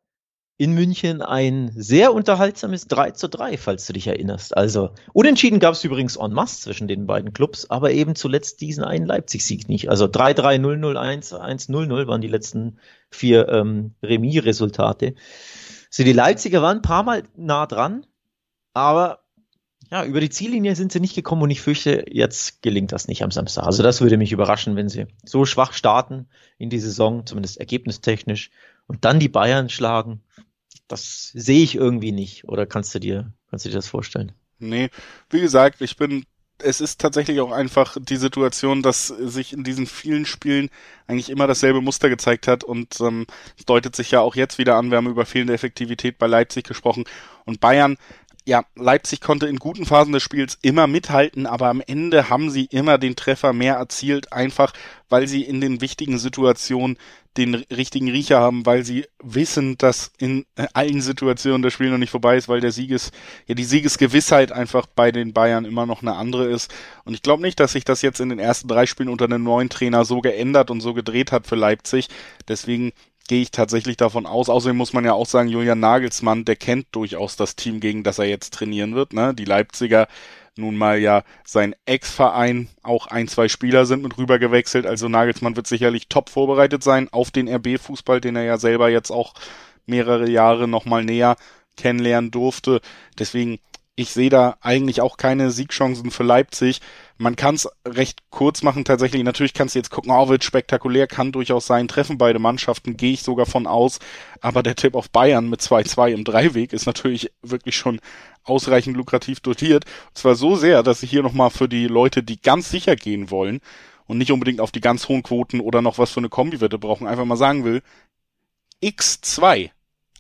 in München ein sehr unterhaltsames 3 zu 3, falls du dich erinnerst. Also unentschieden gab es übrigens en masse zwischen den beiden Clubs, aber eben zuletzt diesen einen Leipzig-Sieg nicht. Also 3-3, 0-0, 1-1-0-0 waren die letzten vier ähm, Remis-Resultate. Also die Leipziger waren ein paar Mal nah dran, aber ja, über die Ziellinie sind sie nicht gekommen und ich fürchte, jetzt gelingt das nicht am Samstag. Also das würde mich überraschen, wenn sie so schwach starten in die Saison, zumindest ergebnistechnisch, und dann die Bayern schlagen, das sehe ich irgendwie nicht. Oder kannst du dir, kannst du dir das vorstellen? Nee, wie gesagt, ich bin es ist tatsächlich auch einfach die Situation, dass sich in diesen vielen Spielen eigentlich immer dasselbe Muster gezeigt hat und ähm, es deutet sich ja auch jetzt wieder an, wir haben über fehlende Effektivität bei Leipzig gesprochen und Bayern ja, Leipzig konnte in guten Phasen des Spiels immer mithalten, aber am Ende haben sie immer den Treffer mehr erzielt, einfach weil sie in den wichtigen Situationen den richtigen Riecher haben, weil sie wissen, dass in allen Situationen das Spiel noch nicht vorbei ist, weil der Sieges, ja, die Siegesgewissheit einfach bei den Bayern immer noch eine andere ist. Und ich glaube nicht, dass sich das jetzt in den ersten drei Spielen unter einem neuen Trainer so geändert und so gedreht hat für Leipzig. Deswegen gehe ich tatsächlich davon aus. Außerdem muss man ja auch sagen, Julian Nagelsmann, der kennt durchaus das Team, gegen das er jetzt trainieren wird. Ne? Die Leipziger nun mal ja sein Ex-Verein auch ein, zwei Spieler sind mit rüber gewechselt. Also Nagelsmann wird sicherlich top vorbereitet sein auf den RB-Fußball, den er ja selber jetzt auch mehrere Jahre nochmal näher kennenlernen durfte. Deswegen ich sehe da eigentlich auch keine Siegchancen für Leipzig. Man kann es recht kurz machen tatsächlich. Natürlich kannst du jetzt gucken, oh, wird spektakulär, kann durchaus sein. Treffen beide Mannschaften, gehe ich sogar von aus. Aber der Tipp auf Bayern mit 2-2 im Dreiweg ist natürlich wirklich schon ausreichend lukrativ dotiert. Und zwar so sehr, dass ich hier nochmal für die Leute, die ganz sicher gehen wollen und nicht unbedingt auf die ganz hohen Quoten oder noch was für eine Kombiwette brauchen, einfach mal sagen will, X2.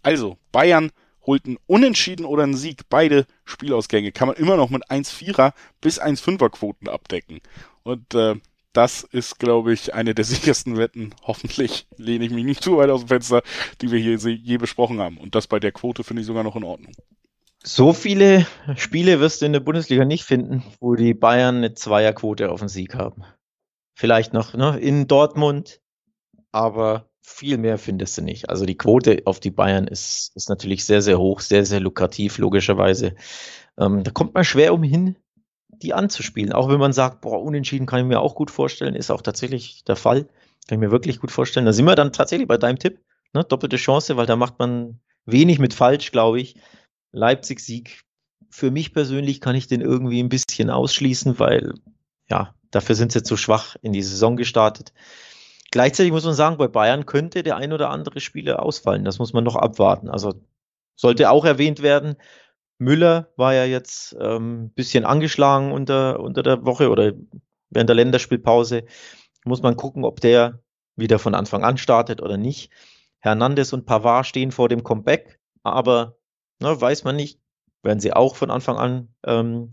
Also Bayern holt Unentschieden oder einen Sieg, beide Spielausgänge, kann man immer noch mit 1,4er bis 1,5er Quoten abdecken. Und äh, das ist, glaube ich, eine der sichersten Wetten. Hoffentlich lehne ich mich nicht zu weit aus dem Fenster, die wir hier je besprochen haben. Und das bei der Quote finde ich sogar noch in Ordnung. So viele Spiele wirst du in der Bundesliga nicht finden, wo die Bayern eine Zweierquote auf den Sieg haben. Vielleicht noch ne, in Dortmund, aber viel mehr findest du nicht. Also die Quote auf die Bayern ist, ist natürlich sehr, sehr hoch, sehr, sehr lukrativ, logischerweise. Ähm, da kommt man schwer umhin, die anzuspielen. Auch wenn man sagt, boah, unentschieden kann ich mir auch gut vorstellen, ist auch tatsächlich der Fall. Kann ich mir wirklich gut vorstellen. Da sind wir dann tatsächlich bei deinem Tipp. Ne? Doppelte Chance, weil da macht man wenig mit falsch, glaube ich. Leipzig-Sieg. Für mich persönlich kann ich den irgendwie ein bisschen ausschließen, weil ja, dafür sind sie zu schwach in die Saison gestartet. Gleichzeitig muss man sagen, bei Bayern könnte der ein oder andere Spieler ausfallen. Das muss man noch abwarten. Also sollte auch erwähnt werden. Müller war ja jetzt ein ähm, bisschen angeschlagen unter, unter der Woche oder während der Länderspielpause. Muss man gucken, ob der wieder von Anfang an startet oder nicht. Hernandez und Pavard stehen vor dem Comeback, aber ne, weiß man nicht, werden sie auch von Anfang an ähm,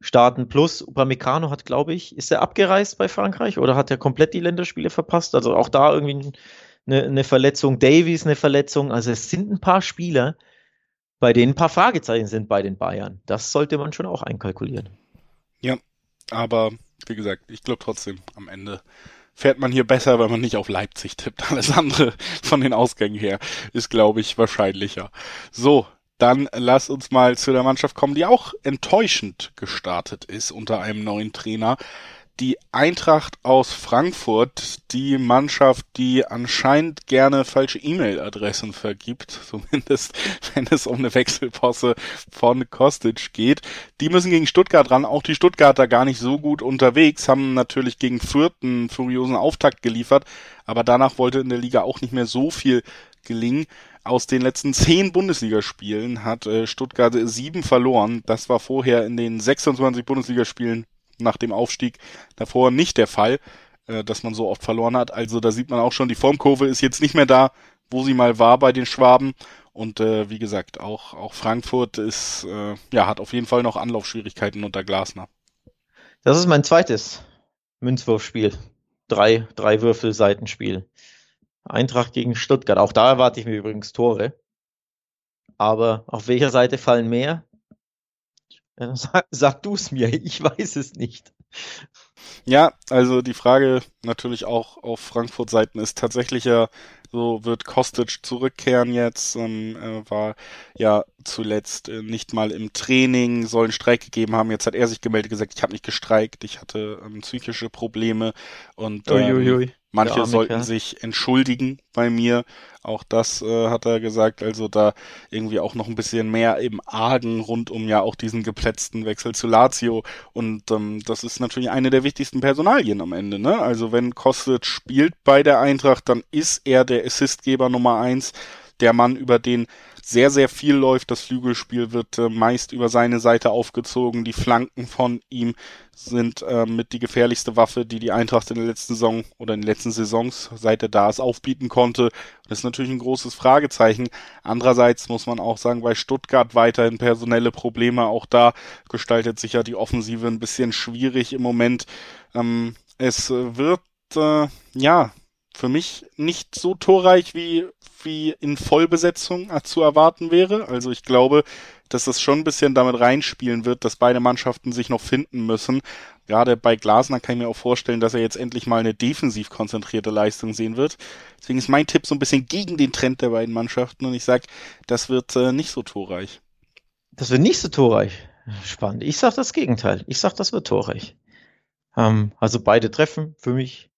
starten. Plus Upamecano hat, glaube ich, ist er abgereist bei Frankreich oder hat er komplett die Länderspiele verpasst? Also auch da irgendwie eine, eine Verletzung. Davies eine Verletzung. Also es sind ein paar Spieler, bei denen ein paar Fragezeichen sind bei den Bayern. Das sollte man schon auch einkalkulieren. Ja, aber wie gesagt, ich glaube trotzdem am Ende fährt man hier besser, wenn man nicht auf Leipzig tippt. Alles andere von den Ausgängen her ist, glaube ich, wahrscheinlicher. So, dann lass uns mal zu der Mannschaft kommen, die auch enttäuschend gestartet ist unter einem neuen Trainer. Die Eintracht aus Frankfurt, die Mannschaft, die anscheinend gerne falsche E-Mail-Adressen vergibt, zumindest wenn es um eine Wechselposse von Kostic geht. Die müssen gegen Stuttgart ran. Auch die Stuttgarter gar nicht so gut unterwegs, haben natürlich gegen Fürth einen furiosen Auftakt geliefert, aber danach wollte in der Liga auch nicht mehr so viel gelingen. Aus den letzten zehn Bundesligaspielen hat äh, Stuttgart sieben verloren. Das war vorher in den 26 Bundesligaspielen nach dem Aufstieg davor nicht der Fall, äh, dass man so oft verloren hat. Also da sieht man auch schon, die Formkurve ist jetzt nicht mehr da, wo sie mal war bei den Schwaben. Und äh, wie gesagt, auch, auch Frankfurt ist, äh, ja, hat auf jeden Fall noch Anlaufschwierigkeiten unter Glasner. Das ist mein zweites Münzwurfspiel. Drei, drei Würfel Seitenspiel. Eintracht gegen Stuttgart. Auch da erwarte ich mir übrigens Tore. Aber auf welcher Seite fallen mehr? Sag, sag du es mir, ich weiß es nicht. Ja, also die Frage natürlich auch auf Frankfurt-Seiten ist tatsächlich ja, so wird Kostic zurückkehren jetzt, ähm, äh, war ja zuletzt äh, nicht mal im Training, soll einen Streik gegeben haben. Jetzt hat er sich gemeldet, gesagt, ich habe nicht gestreikt, ich hatte ähm, psychische Probleme und ähm, Manche sollten Kerl. sich entschuldigen bei mir. Auch das äh, hat er gesagt. Also da irgendwie auch noch ein bisschen mehr im Argen rund um ja auch diesen geplätzten Wechsel zu Lazio. Und ähm, das ist natürlich eine der wichtigsten Personalien am Ende. Ne? Also wenn Kostic spielt bei der Eintracht, dann ist er der Assistgeber Nummer eins. Der Mann, über den sehr, sehr viel läuft. Das Flügelspiel wird äh, meist über seine Seite aufgezogen. Die Flanken von ihm sind äh, mit die gefährlichste Waffe, die die Eintracht in der letzten Saison oder in den letzten Saisons, seit er da ist, aufbieten konnte. Das ist natürlich ein großes Fragezeichen. Andererseits muss man auch sagen, bei Stuttgart weiterhin personelle Probleme. Auch da gestaltet sich ja die Offensive ein bisschen schwierig im Moment. Ähm, es wird, äh, ja, für mich nicht so torreich wie wie in Vollbesetzung zu erwarten wäre. Also ich glaube, dass das schon ein bisschen damit reinspielen wird, dass beide Mannschaften sich noch finden müssen. Gerade bei Glasner kann ich mir auch vorstellen, dass er jetzt endlich mal eine defensiv konzentrierte Leistung sehen wird. Deswegen ist mein Tipp so ein bisschen gegen den Trend der beiden Mannschaften und ich sag, das wird äh, nicht so torreich. Das wird nicht so torreich. Spannend. Ich sag das Gegenteil. Ich sag, das wird torreich. Ähm, also beide treffen für mich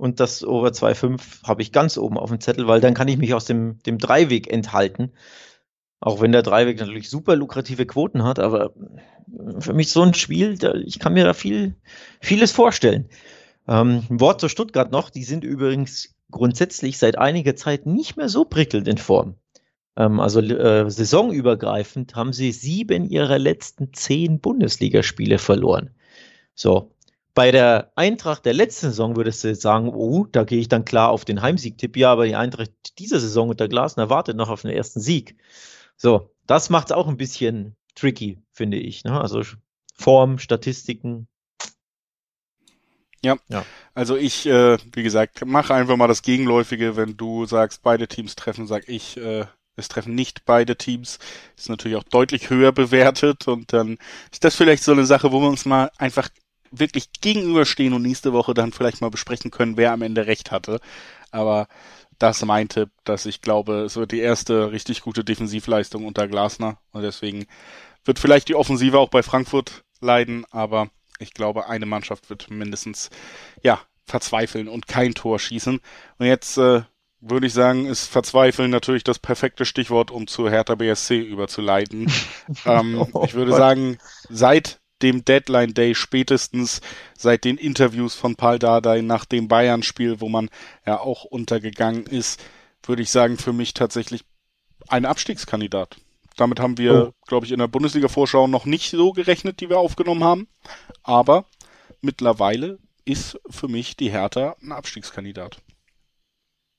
und das Over 2,5 habe ich ganz oben auf dem Zettel, weil dann kann ich mich aus dem, dem Dreiweg enthalten. Auch wenn der Dreiweg natürlich super lukrative Quoten hat, aber für mich so ein Spiel, da, ich kann mir da viel, vieles vorstellen. Ähm, ein Wort zu Stuttgart noch, die sind übrigens grundsätzlich seit einiger Zeit nicht mehr so prickelnd in Form. Ähm, also äh, saisonübergreifend haben sie sieben ihrer letzten zehn Bundesligaspiele verloren. So, bei der Eintracht der letzten Saison würdest du sagen, oh, da gehe ich dann klar auf den Heimsieg-Tipp. Ja, aber die Eintracht dieser Saison unter Glasner wartet noch auf den ersten Sieg. So, das macht es auch ein bisschen tricky, finde ich. Ne? Also Form, Statistiken. Ja. ja. also ich, äh, wie gesagt, mache einfach mal das Gegenläufige. Wenn du sagst, beide Teams treffen, sag ich, äh, es treffen nicht beide Teams. Ist natürlich auch deutlich höher bewertet und dann ist das vielleicht so eine Sache, wo wir uns mal einfach wirklich gegenüberstehen und nächste Woche dann vielleicht mal besprechen können, wer am Ende recht hatte. Aber das ist mein Tipp, dass ich glaube, es wird die erste richtig gute Defensivleistung unter Glasner. Und deswegen wird vielleicht die Offensive auch bei Frankfurt leiden, aber ich glaube, eine Mannschaft wird mindestens, ja, verzweifeln und kein Tor schießen. Und jetzt äh, würde ich sagen, ist Verzweifeln natürlich das perfekte Stichwort, um zu Hertha BSC überzuleiten. ähm, ich würde sagen, seit dem Deadline Day spätestens seit den Interviews von Paul Dardai nach dem Bayern-Spiel, wo man ja auch untergegangen ist, würde ich sagen, für mich tatsächlich ein Abstiegskandidat. Damit haben wir, oh. glaube ich, in der Bundesliga-Vorschau noch nicht so gerechnet, die wir aufgenommen haben. Aber mittlerweile ist für mich die Hertha ein Abstiegskandidat.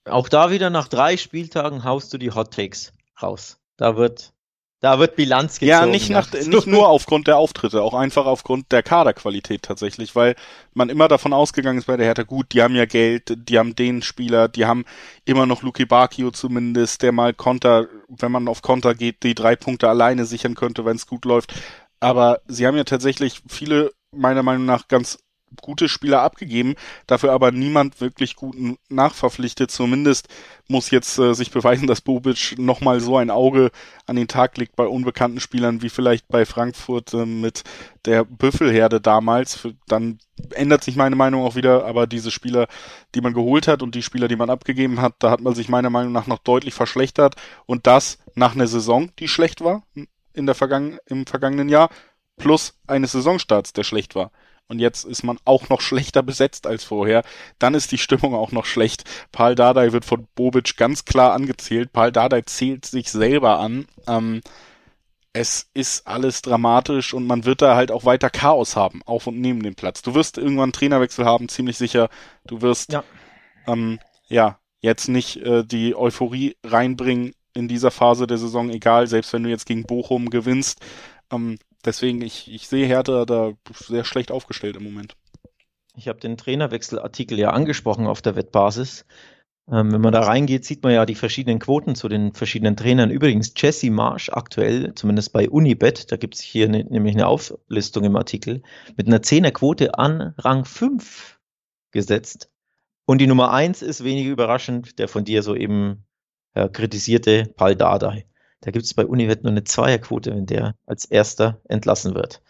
Auch da wieder nach drei Spieltagen haust du die Hot Takes raus. Da wird da wird Bilanz gezogen. Ja, nicht, nach, nicht nur aufgrund der Auftritte, auch einfach aufgrund der Kaderqualität tatsächlich, weil man immer davon ausgegangen ist bei der Hertha, gut, die haben ja Geld, die haben den Spieler, die haben immer noch Luki Bakio zumindest, der mal Konter, wenn man auf Konter geht, die drei Punkte alleine sichern könnte, wenn es gut läuft. Aber sie haben ja tatsächlich viele, meiner Meinung nach, ganz gute Spieler abgegeben, dafür aber niemand wirklich guten nachverpflichtet. Zumindest muss jetzt äh, sich beweisen, dass Bobic nochmal so ein Auge an den Tag legt bei unbekannten Spielern, wie vielleicht bei Frankfurt äh, mit der Büffelherde damals. Für, dann ändert sich meine Meinung auch wieder, aber diese Spieler, die man geholt hat und die Spieler, die man abgegeben hat, da hat man sich meiner Meinung nach noch deutlich verschlechtert und das nach einer Saison, die schlecht war in der vergangen im vergangenen Jahr, plus eines Saisonstarts, der schlecht war und jetzt ist man auch noch schlechter besetzt als vorher, dann ist die Stimmung auch noch schlecht. Paul Dardai wird von Bobic ganz klar angezählt. Paul Dardai zählt sich selber an. Ähm, es ist alles dramatisch und man wird da halt auch weiter Chaos haben, auf und neben dem Platz. Du wirst irgendwann einen Trainerwechsel haben, ziemlich sicher. Du wirst ja, ähm, ja jetzt nicht äh, die Euphorie reinbringen in dieser Phase der Saison, egal, selbst wenn du jetzt gegen Bochum gewinnst. Ähm, deswegen, ich, ich sehe Hertha da sehr schlecht aufgestellt im Moment. Ich habe den Trainerwechselartikel ja angesprochen auf der Wettbasis. Ähm, wenn man da reingeht, sieht man ja die verschiedenen Quoten zu den verschiedenen Trainern. Übrigens, Jesse Marsch aktuell, zumindest bei Unibet, da gibt es hier ne, nämlich eine Auflistung im Artikel, mit einer Zehnerquote an Rang 5 gesetzt. Und die Nummer 1 ist wenig überraschend, der von dir soeben äh, kritisierte Paul Dardai. Da gibt es bei Univet nur eine Zweierquote, wenn der als erster entlassen wird.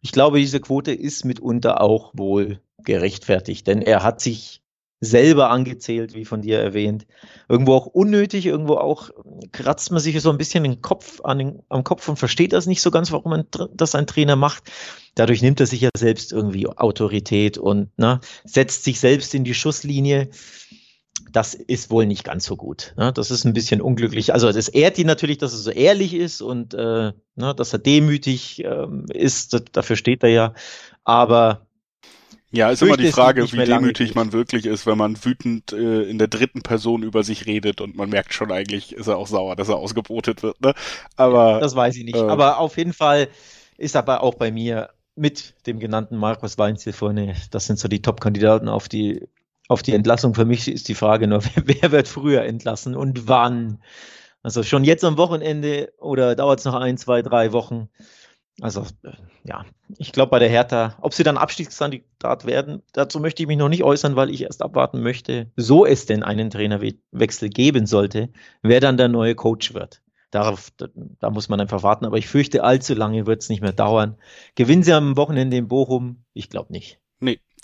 Ich glaube, diese Quote ist mitunter auch wohl gerechtfertigt, denn er hat sich selber angezählt, wie von dir erwähnt. Irgendwo auch unnötig, irgendwo auch kratzt man sich so ein bisschen den Kopf an den, am Kopf und versteht das nicht so ganz, warum man das ein Trainer macht. Dadurch nimmt er sich ja selbst irgendwie Autorität und ne, setzt sich selbst in die Schusslinie. Das ist wohl nicht ganz so gut. Ne? Das ist ein bisschen unglücklich. Also das ehrt ihn natürlich, dass er so ehrlich ist und äh, ne, dass er demütig ähm, ist. Dafür steht er ja. Aber ja, ist immer die Frage, wie demütig man wirklich ist, wenn man wütend äh, in der dritten Person über sich redet und man merkt schon eigentlich, ist er auch sauer, dass er ausgebotet wird. Ne? Aber das weiß ich nicht. Äh, aber auf jeden Fall ist aber auch bei mir mit dem genannten Markus Weinzel vorne, das sind so die Top-Kandidaten auf die auf die Entlassung. Für mich ist die Frage nur, wer wird früher entlassen und wann? Also schon jetzt am Wochenende oder dauert es noch ein, zwei, drei Wochen? Also, äh, ja, ich glaube bei der Hertha, ob sie dann Abstiegskandidat werden, dazu möchte ich mich noch nicht äußern, weil ich erst abwarten möchte, so es denn einen Trainerwechsel geben sollte, wer dann der neue Coach wird. Darauf, da, da muss man einfach warten, aber ich fürchte, allzu lange wird es nicht mehr dauern. Gewinnen sie am Wochenende in Bochum? Ich glaube nicht.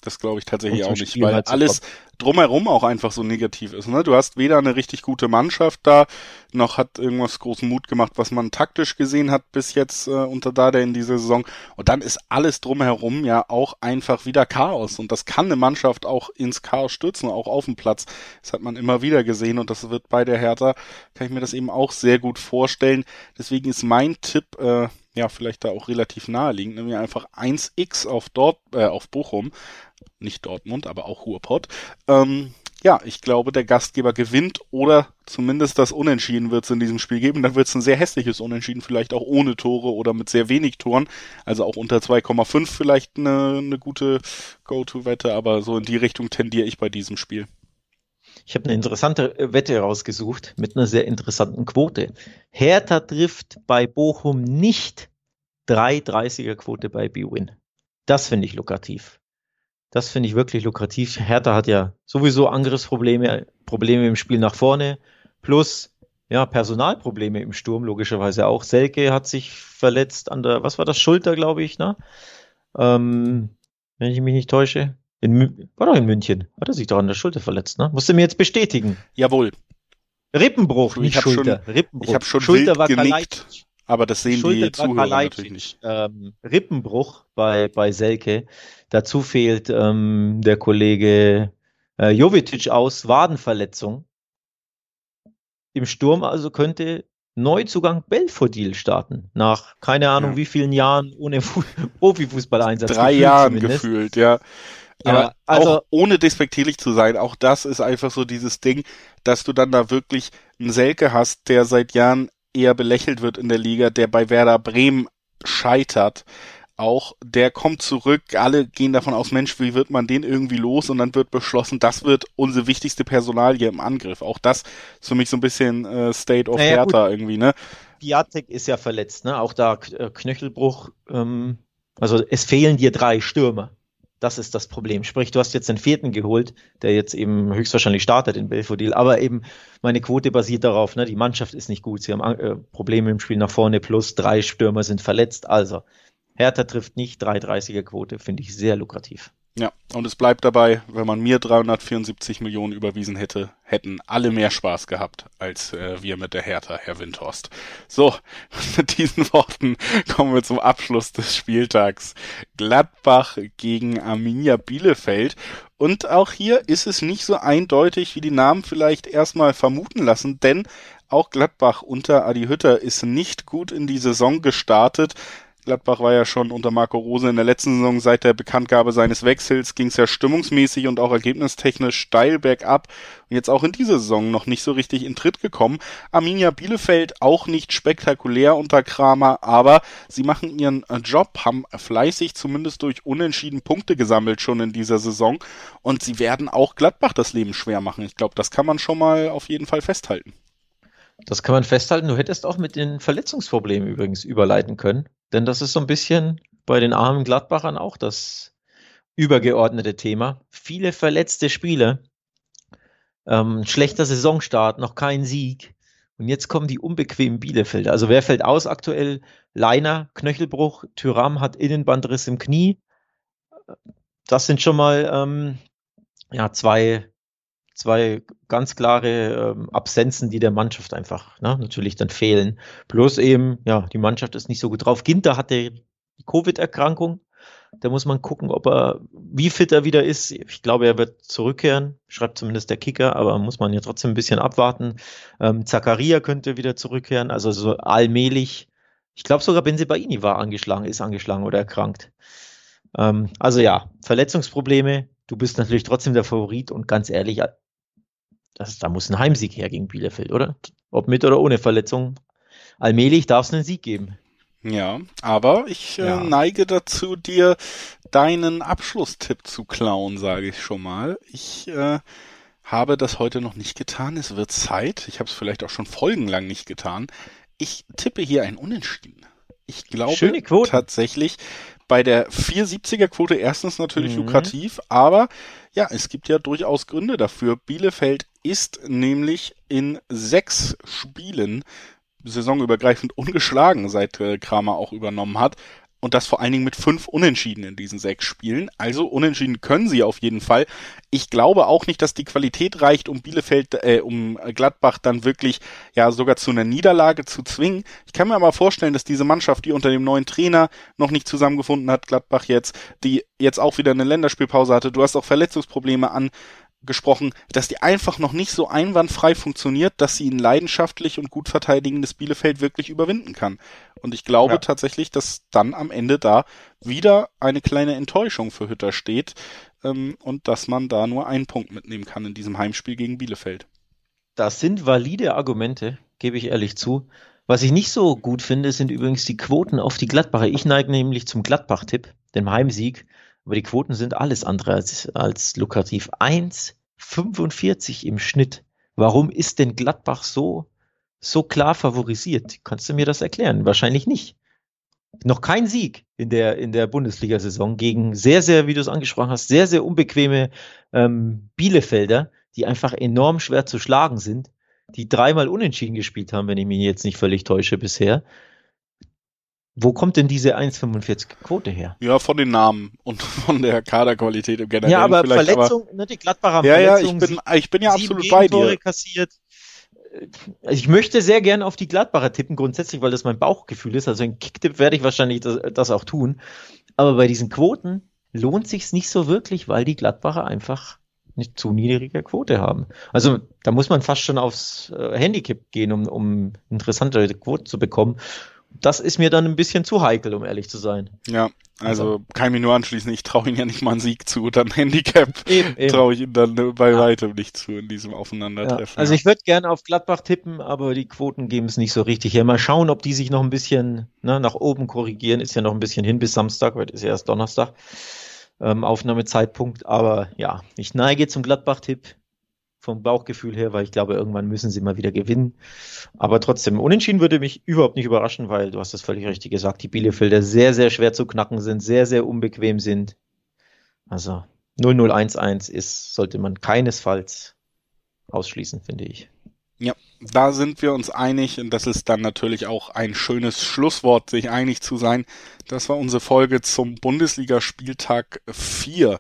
Das glaube ich tatsächlich auch nicht, weil halt alles drumherum auch einfach so negativ ist. Ne? Du hast weder eine richtig gute Mannschaft da, noch hat irgendwas großen Mut gemacht, was man taktisch gesehen hat bis jetzt äh, unter Dada in dieser Saison. Und dann ist alles drumherum ja auch einfach wieder Chaos. Und das kann eine Mannschaft auch ins Chaos stürzen, auch auf dem Platz. Das hat man immer wieder gesehen und das wird bei der Hertha, kann ich mir das eben auch sehr gut vorstellen. Deswegen ist mein Tipp, äh, ja, vielleicht da auch relativ naheliegend, nämlich einfach 1x auf dort, äh, auf Bochum, nicht Dortmund, aber auch Ruhrpott. Ähm, ja, ich glaube, der Gastgeber gewinnt oder zumindest das Unentschieden wird es in diesem Spiel geben. Dann wird es ein sehr hässliches Unentschieden, vielleicht auch ohne Tore oder mit sehr wenig Toren. Also auch unter 2,5 vielleicht eine, eine gute Go-To-Wette, aber so in die Richtung tendiere ich bei diesem Spiel. Ich habe eine interessante Wette rausgesucht mit einer sehr interessanten Quote. Hertha trifft bei Bochum nicht 3,30er Quote bei B-Win. Das finde ich lukrativ. Das finde ich wirklich lukrativ. Hertha hat ja sowieso Angriffsprobleme, Probleme im Spiel nach vorne, plus ja, Personalprobleme im Sturm, logischerweise auch. Selke hat sich verletzt an der, was war das, Schulter, glaube ich, ne? Ähm, wenn ich mich nicht täusche. In, war doch in München. Hat er sich doch an der Schulter verletzt, ne? Musste mir jetzt bestätigen. Jawohl. Rippenbruch, ich Schulter. Schon, Rippenbruch. Ich habe schon Schulter war genickt. Aber das sehen Schulter die Zuhörer natürlich nicht. Ähm, Rippenbruch bei, bei Selke. Dazu fehlt ähm, der Kollege äh, Jovetic aus, Wadenverletzung. Im Sturm also könnte Neuzugang Belfodil starten. Nach keine Ahnung ja. wie vielen Jahren ohne Profifußballeinsatz. Drei Jahren zumindest. gefühlt, ja. Aber ja, also, auch ohne despektierlich zu sein, auch das ist einfach so dieses Ding, dass du dann da wirklich einen Selke hast, der seit Jahren eher belächelt wird in der Liga, der bei Werder Bremen scheitert. Auch der kommt zurück, alle gehen davon aus, Mensch, wie wird man den irgendwie los? Und dann wird beschlossen, das wird unsere wichtigste Personalie im Angriff. Auch das ist für mich so ein bisschen äh, State of naja, Hertha irgendwie, ne? Piatek ist ja verletzt, ne? Auch da äh, Knöchelbruch. Ähm, also es fehlen dir drei Stürmer. Das ist das Problem. Sprich, du hast jetzt den vierten geholt, der jetzt eben höchstwahrscheinlich startet in Belfodil. Aber eben meine Quote basiert darauf, ne, die Mannschaft ist nicht gut. Sie haben äh, Probleme im Spiel nach vorne, plus drei Stürmer sind verletzt. Also, Hertha trifft nicht 3,30er Quote, finde ich sehr lukrativ. Ja, und es bleibt dabei, wenn man mir 374 Millionen überwiesen hätte, hätten alle mehr Spaß gehabt als äh, wir mit der Hertha, Herr Windhorst. So, mit diesen Worten kommen wir zum Abschluss des Spieltags. Gladbach gegen Arminia Bielefeld. Und auch hier ist es nicht so eindeutig, wie die Namen vielleicht erstmal vermuten lassen, denn auch Gladbach unter Adi Hütter ist nicht gut in die Saison gestartet, Gladbach war ja schon unter Marco Rose in der letzten Saison seit der Bekanntgabe seines Wechsels ging es ja stimmungsmäßig und auch ergebnistechnisch steil bergab und jetzt auch in dieser Saison noch nicht so richtig in Tritt gekommen. Arminia Bielefeld auch nicht spektakulär unter Kramer, aber sie machen ihren Job, haben fleißig zumindest durch unentschieden Punkte gesammelt schon in dieser Saison und sie werden auch Gladbach das Leben schwer machen. Ich glaube, das kann man schon mal auf jeden Fall festhalten. Das kann man festhalten. Du hättest auch mit den Verletzungsproblemen übrigens überleiten können. Denn das ist so ein bisschen bei den armen Gladbachern auch das übergeordnete Thema. Viele verletzte Spieler, ähm, schlechter Saisonstart, noch kein Sieg. Und jetzt kommen die unbequemen Bielefelder. Also wer fällt aus aktuell? Leiner, Knöchelbruch, Tyram hat Innenbandriss im Knie. Das sind schon mal ähm, ja, zwei zwei ganz klare ähm, Absenzen, die der Mannschaft einfach ne, natürlich dann fehlen. Bloß eben, ja, die Mannschaft ist nicht so gut drauf. Ginter hatte die Covid-Erkrankung. Da muss man gucken, ob er, wie fit er wieder ist. Ich glaube, er wird zurückkehren, schreibt zumindest der Kicker, aber muss man ja trotzdem ein bisschen abwarten. Ähm, Zakaria könnte wieder zurückkehren, also so allmählich. Ich glaube sogar Benzebaini war angeschlagen, ist angeschlagen oder erkrankt. Ähm, also ja, Verletzungsprobleme. Du bist natürlich trotzdem der Favorit und ganz ehrlich, das, da muss ein Heimsieg her gegen Bielefeld, oder? Ob mit oder ohne Verletzung. Allmählich darf es einen Sieg geben. Ja, aber ich äh, ja. neige dazu, dir deinen Abschlusstipp zu klauen, sage ich schon mal. Ich äh, habe das heute noch nicht getan. Es wird Zeit. Ich habe es vielleicht auch schon folgenlang nicht getan. Ich tippe hier ein Unentschieden. Ich glaube tatsächlich bei der 470er Quote erstens natürlich mhm. lukrativ, aber ja, es gibt ja durchaus Gründe dafür. Bielefeld ist nämlich in sechs Spielen saisonübergreifend ungeschlagen, seit äh, Kramer auch übernommen hat. Und das vor allen Dingen mit fünf Unentschieden in diesen sechs Spielen. Also Unentschieden können sie auf jeden Fall. Ich glaube auch nicht, dass die Qualität reicht, um Bielefeld, äh, um Gladbach dann wirklich ja sogar zu einer Niederlage zu zwingen. Ich kann mir aber vorstellen, dass diese Mannschaft, die unter dem neuen Trainer noch nicht zusammengefunden hat, Gladbach jetzt, die jetzt auch wieder eine Länderspielpause hatte, du hast auch Verletzungsprobleme an gesprochen, dass die einfach noch nicht so einwandfrei funktioniert, dass sie ein leidenschaftlich und gut verteidigendes Bielefeld wirklich überwinden kann. Und ich glaube ja. tatsächlich, dass dann am Ende da wieder eine kleine Enttäuschung für Hütter steht ähm, und dass man da nur einen Punkt mitnehmen kann in diesem Heimspiel gegen Bielefeld. Das sind valide Argumente, gebe ich ehrlich zu. Was ich nicht so gut finde, sind übrigens die Quoten auf die Gladbacher. Ich neige nämlich zum Gladbach-Tipp, dem Heimsieg. Aber die Quoten sind alles andere als, als lukrativ. 1,45 im Schnitt. Warum ist denn Gladbach so, so klar favorisiert? Kannst du mir das erklären? Wahrscheinlich nicht. Noch kein Sieg in der, in der Bundesliga-Saison gegen sehr, sehr, wie du es angesprochen hast, sehr, sehr unbequeme ähm, Bielefelder, die einfach enorm schwer zu schlagen sind, die dreimal unentschieden gespielt haben, wenn ich mich jetzt nicht völlig täusche bisher. Wo kommt denn diese 1,45 Quote her? Ja, von den Namen und von der Kaderqualität im Generellen. Ja, aber Verletzung, aber, ne, die Gladbacher ja. Ja, ich bin, ich bin ja absolut bei dir. Kassiert. Ich möchte sehr gerne auf die Gladbacher tippen, grundsätzlich, weil das mein Bauchgefühl ist. Also ein Kicktipp werde ich wahrscheinlich das, das auch tun. Aber bei diesen Quoten lohnt sich's nicht so wirklich, weil die Gladbacher einfach eine zu niedrige Quote haben. Also da muss man fast schon aufs äh, Handicap gehen, um, um interessante Quoten zu bekommen das ist mir dann ein bisschen zu heikel, um ehrlich zu sein. Ja, also, also. kann ich mir nur anschließen, ich traue ihm ja nicht mal einen Sieg zu, dann Handicap traue ich ihm dann bei ja. weitem nicht zu in diesem Aufeinandertreffen. Ja. Also ich würde gerne auf Gladbach tippen, aber die Quoten geben es nicht so richtig her. Mal schauen, ob die sich noch ein bisschen ne, nach oben korrigieren. Ist ja noch ein bisschen hin bis Samstag, heute ist ja erst Donnerstag. Ähm, Aufnahmezeitpunkt, aber ja, ich neige zum Gladbach-Tipp vom Bauchgefühl her, weil ich glaube, irgendwann müssen sie mal wieder gewinnen. Aber trotzdem, unentschieden würde mich überhaupt nicht überraschen, weil du hast das völlig richtig gesagt, die Bielefelder sehr, sehr schwer zu knacken sind, sehr, sehr unbequem sind. Also 0011 ist, sollte man keinesfalls ausschließen, finde ich. Ja, da sind wir uns einig und das ist dann natürlich auch ein schönes Schlusswort, sich einig zu sein. Das war unsere Folge zum Bundesligaspieltag 4.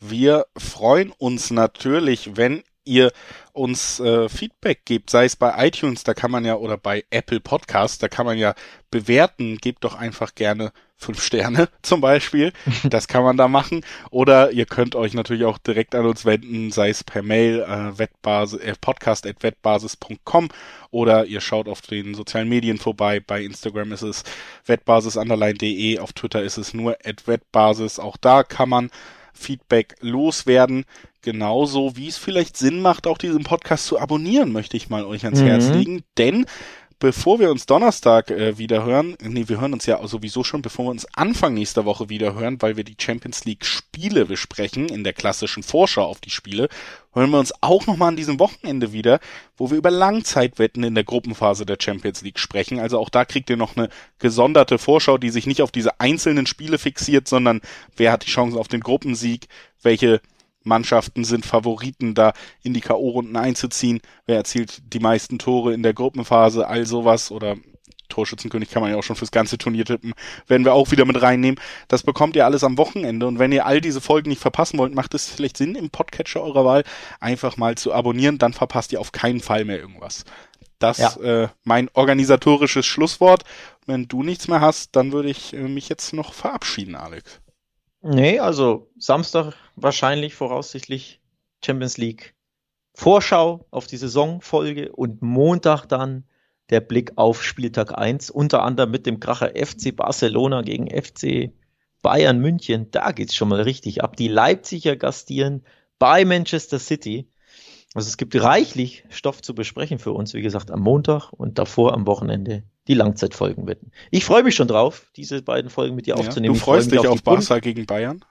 Wir freuen uns natürlich, wenn ihr uns äh, Feedback gebt, sei es bei iTunes, da kann man ja, oder bei Apple Podcast, da kann man ja bewerten, gebt doch einfach gerne fünf Sterne zum Beispiel. Das kann man da machen. Oder ihr könnt euch natürlich auch direkt an uns wenden, sei es per Mail, äh, Wettbasis, äh, podcast.wettbasis.com oder ihr schaut auf den sozialen Medien vorbei. Bei Instagram ist es wettbasis_de, auf Twitter ist es nur wettbasis. Auch da kann man Feedback loswerden. Genauso wie es vielleicht Sinn macht, auch diesen Podcast zu abonnieren, möchte ich mal euch ans mhm. Herz legen. Denn bevor wir uns Donnerstag äh, wieder hören, nee, wir hören uns ja sowieso schon, bevor wir uns Anfang nächster Woche wieder hören, weil wir die Champions League Spiele besprechen, in der klassischen Vorschau auf die Spiele, hören wir uns auch nochmal an diesem Wochenende wieder, wo wir über Langzeitwetten in der Gruppenphase der Champions League sprechen. Also auch da kriegt ihr noch eine gesonderte Vorschau, die sich nicht auf diese einzelnen Spiele fixiert, sondern wer hat die Chancen auf den Gruppensieg, welche Mannschaften sind Favoriten, da in die K.O.-Runden einzuziehen. Wer erzielt die meisten Tore in der Gruppenphase, all sowas oder Torschützenkönig kann man ja auch schon fürs ganze Turnier tippen, werden wir auch wieder mit reinnehmen. Das bekommt ihr alles am Wochenende und wenn ihr all diese Folgen nicht verpassen wollt, macht es vielleicht Sinn, im Podcatcher eurer Wahl einfach mal zu abonnieren, dann verpasst ihr auf keinen Fall mehr irgendwas. Das ja. äh, mein organisatorisches Schlusswort. Wenn du nichts mehr hast, dann würde ich äh, mich jetzt noch verabschieden, Alex. Nee, also Samstag wahrscheinlich voraussichtlich Champions League Vorschau auf die Saisonfolge und Montag dann der Blick auf Spieltag 1, unter anderem mit dem Kracher FC Barcelona gegen FC Bayern München. Da geht's schon mal richtig ab. Die Leipziger gastieren bei Manchester City. Also es gibt reichlich Stoff zu besprechen für uns, wie gesagt, am Montag und davor am Wochenende die Langzeitfolgen werden. Ich freue mich schon drauf, diese beiden Folgen mit dir ja, aufzunehmen. Du freust dich auf, auf Barca Bund gegen Bayern?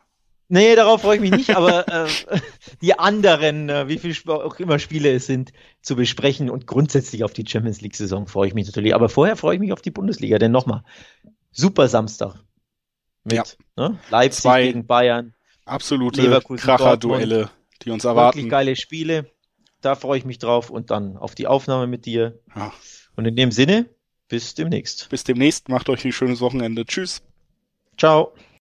Nee, darauf freue ich mich nicht, aber äh, die anderen, äh, wie viele auch immer Spiele es sind, zu besprechen und grundsätzlich auf die Champions League-Saison freue ich mich natürlich. Aber vorher freue ich mich auf die Bundesliga, denn nochmal, super Samstag mit ja. ne? Leipzig Zwei gegen Bayern. Absolute Kracher-Duelle, die uns erwarten. Wirklich geile Spiele, da freue ich mich drauf und dann auf die Aufnahme mit dir. Ja. Und in dem Sinne, bis demnächst. Bis demnächst, macht euch ein schönes Wochenende. Tschüss. Ciao.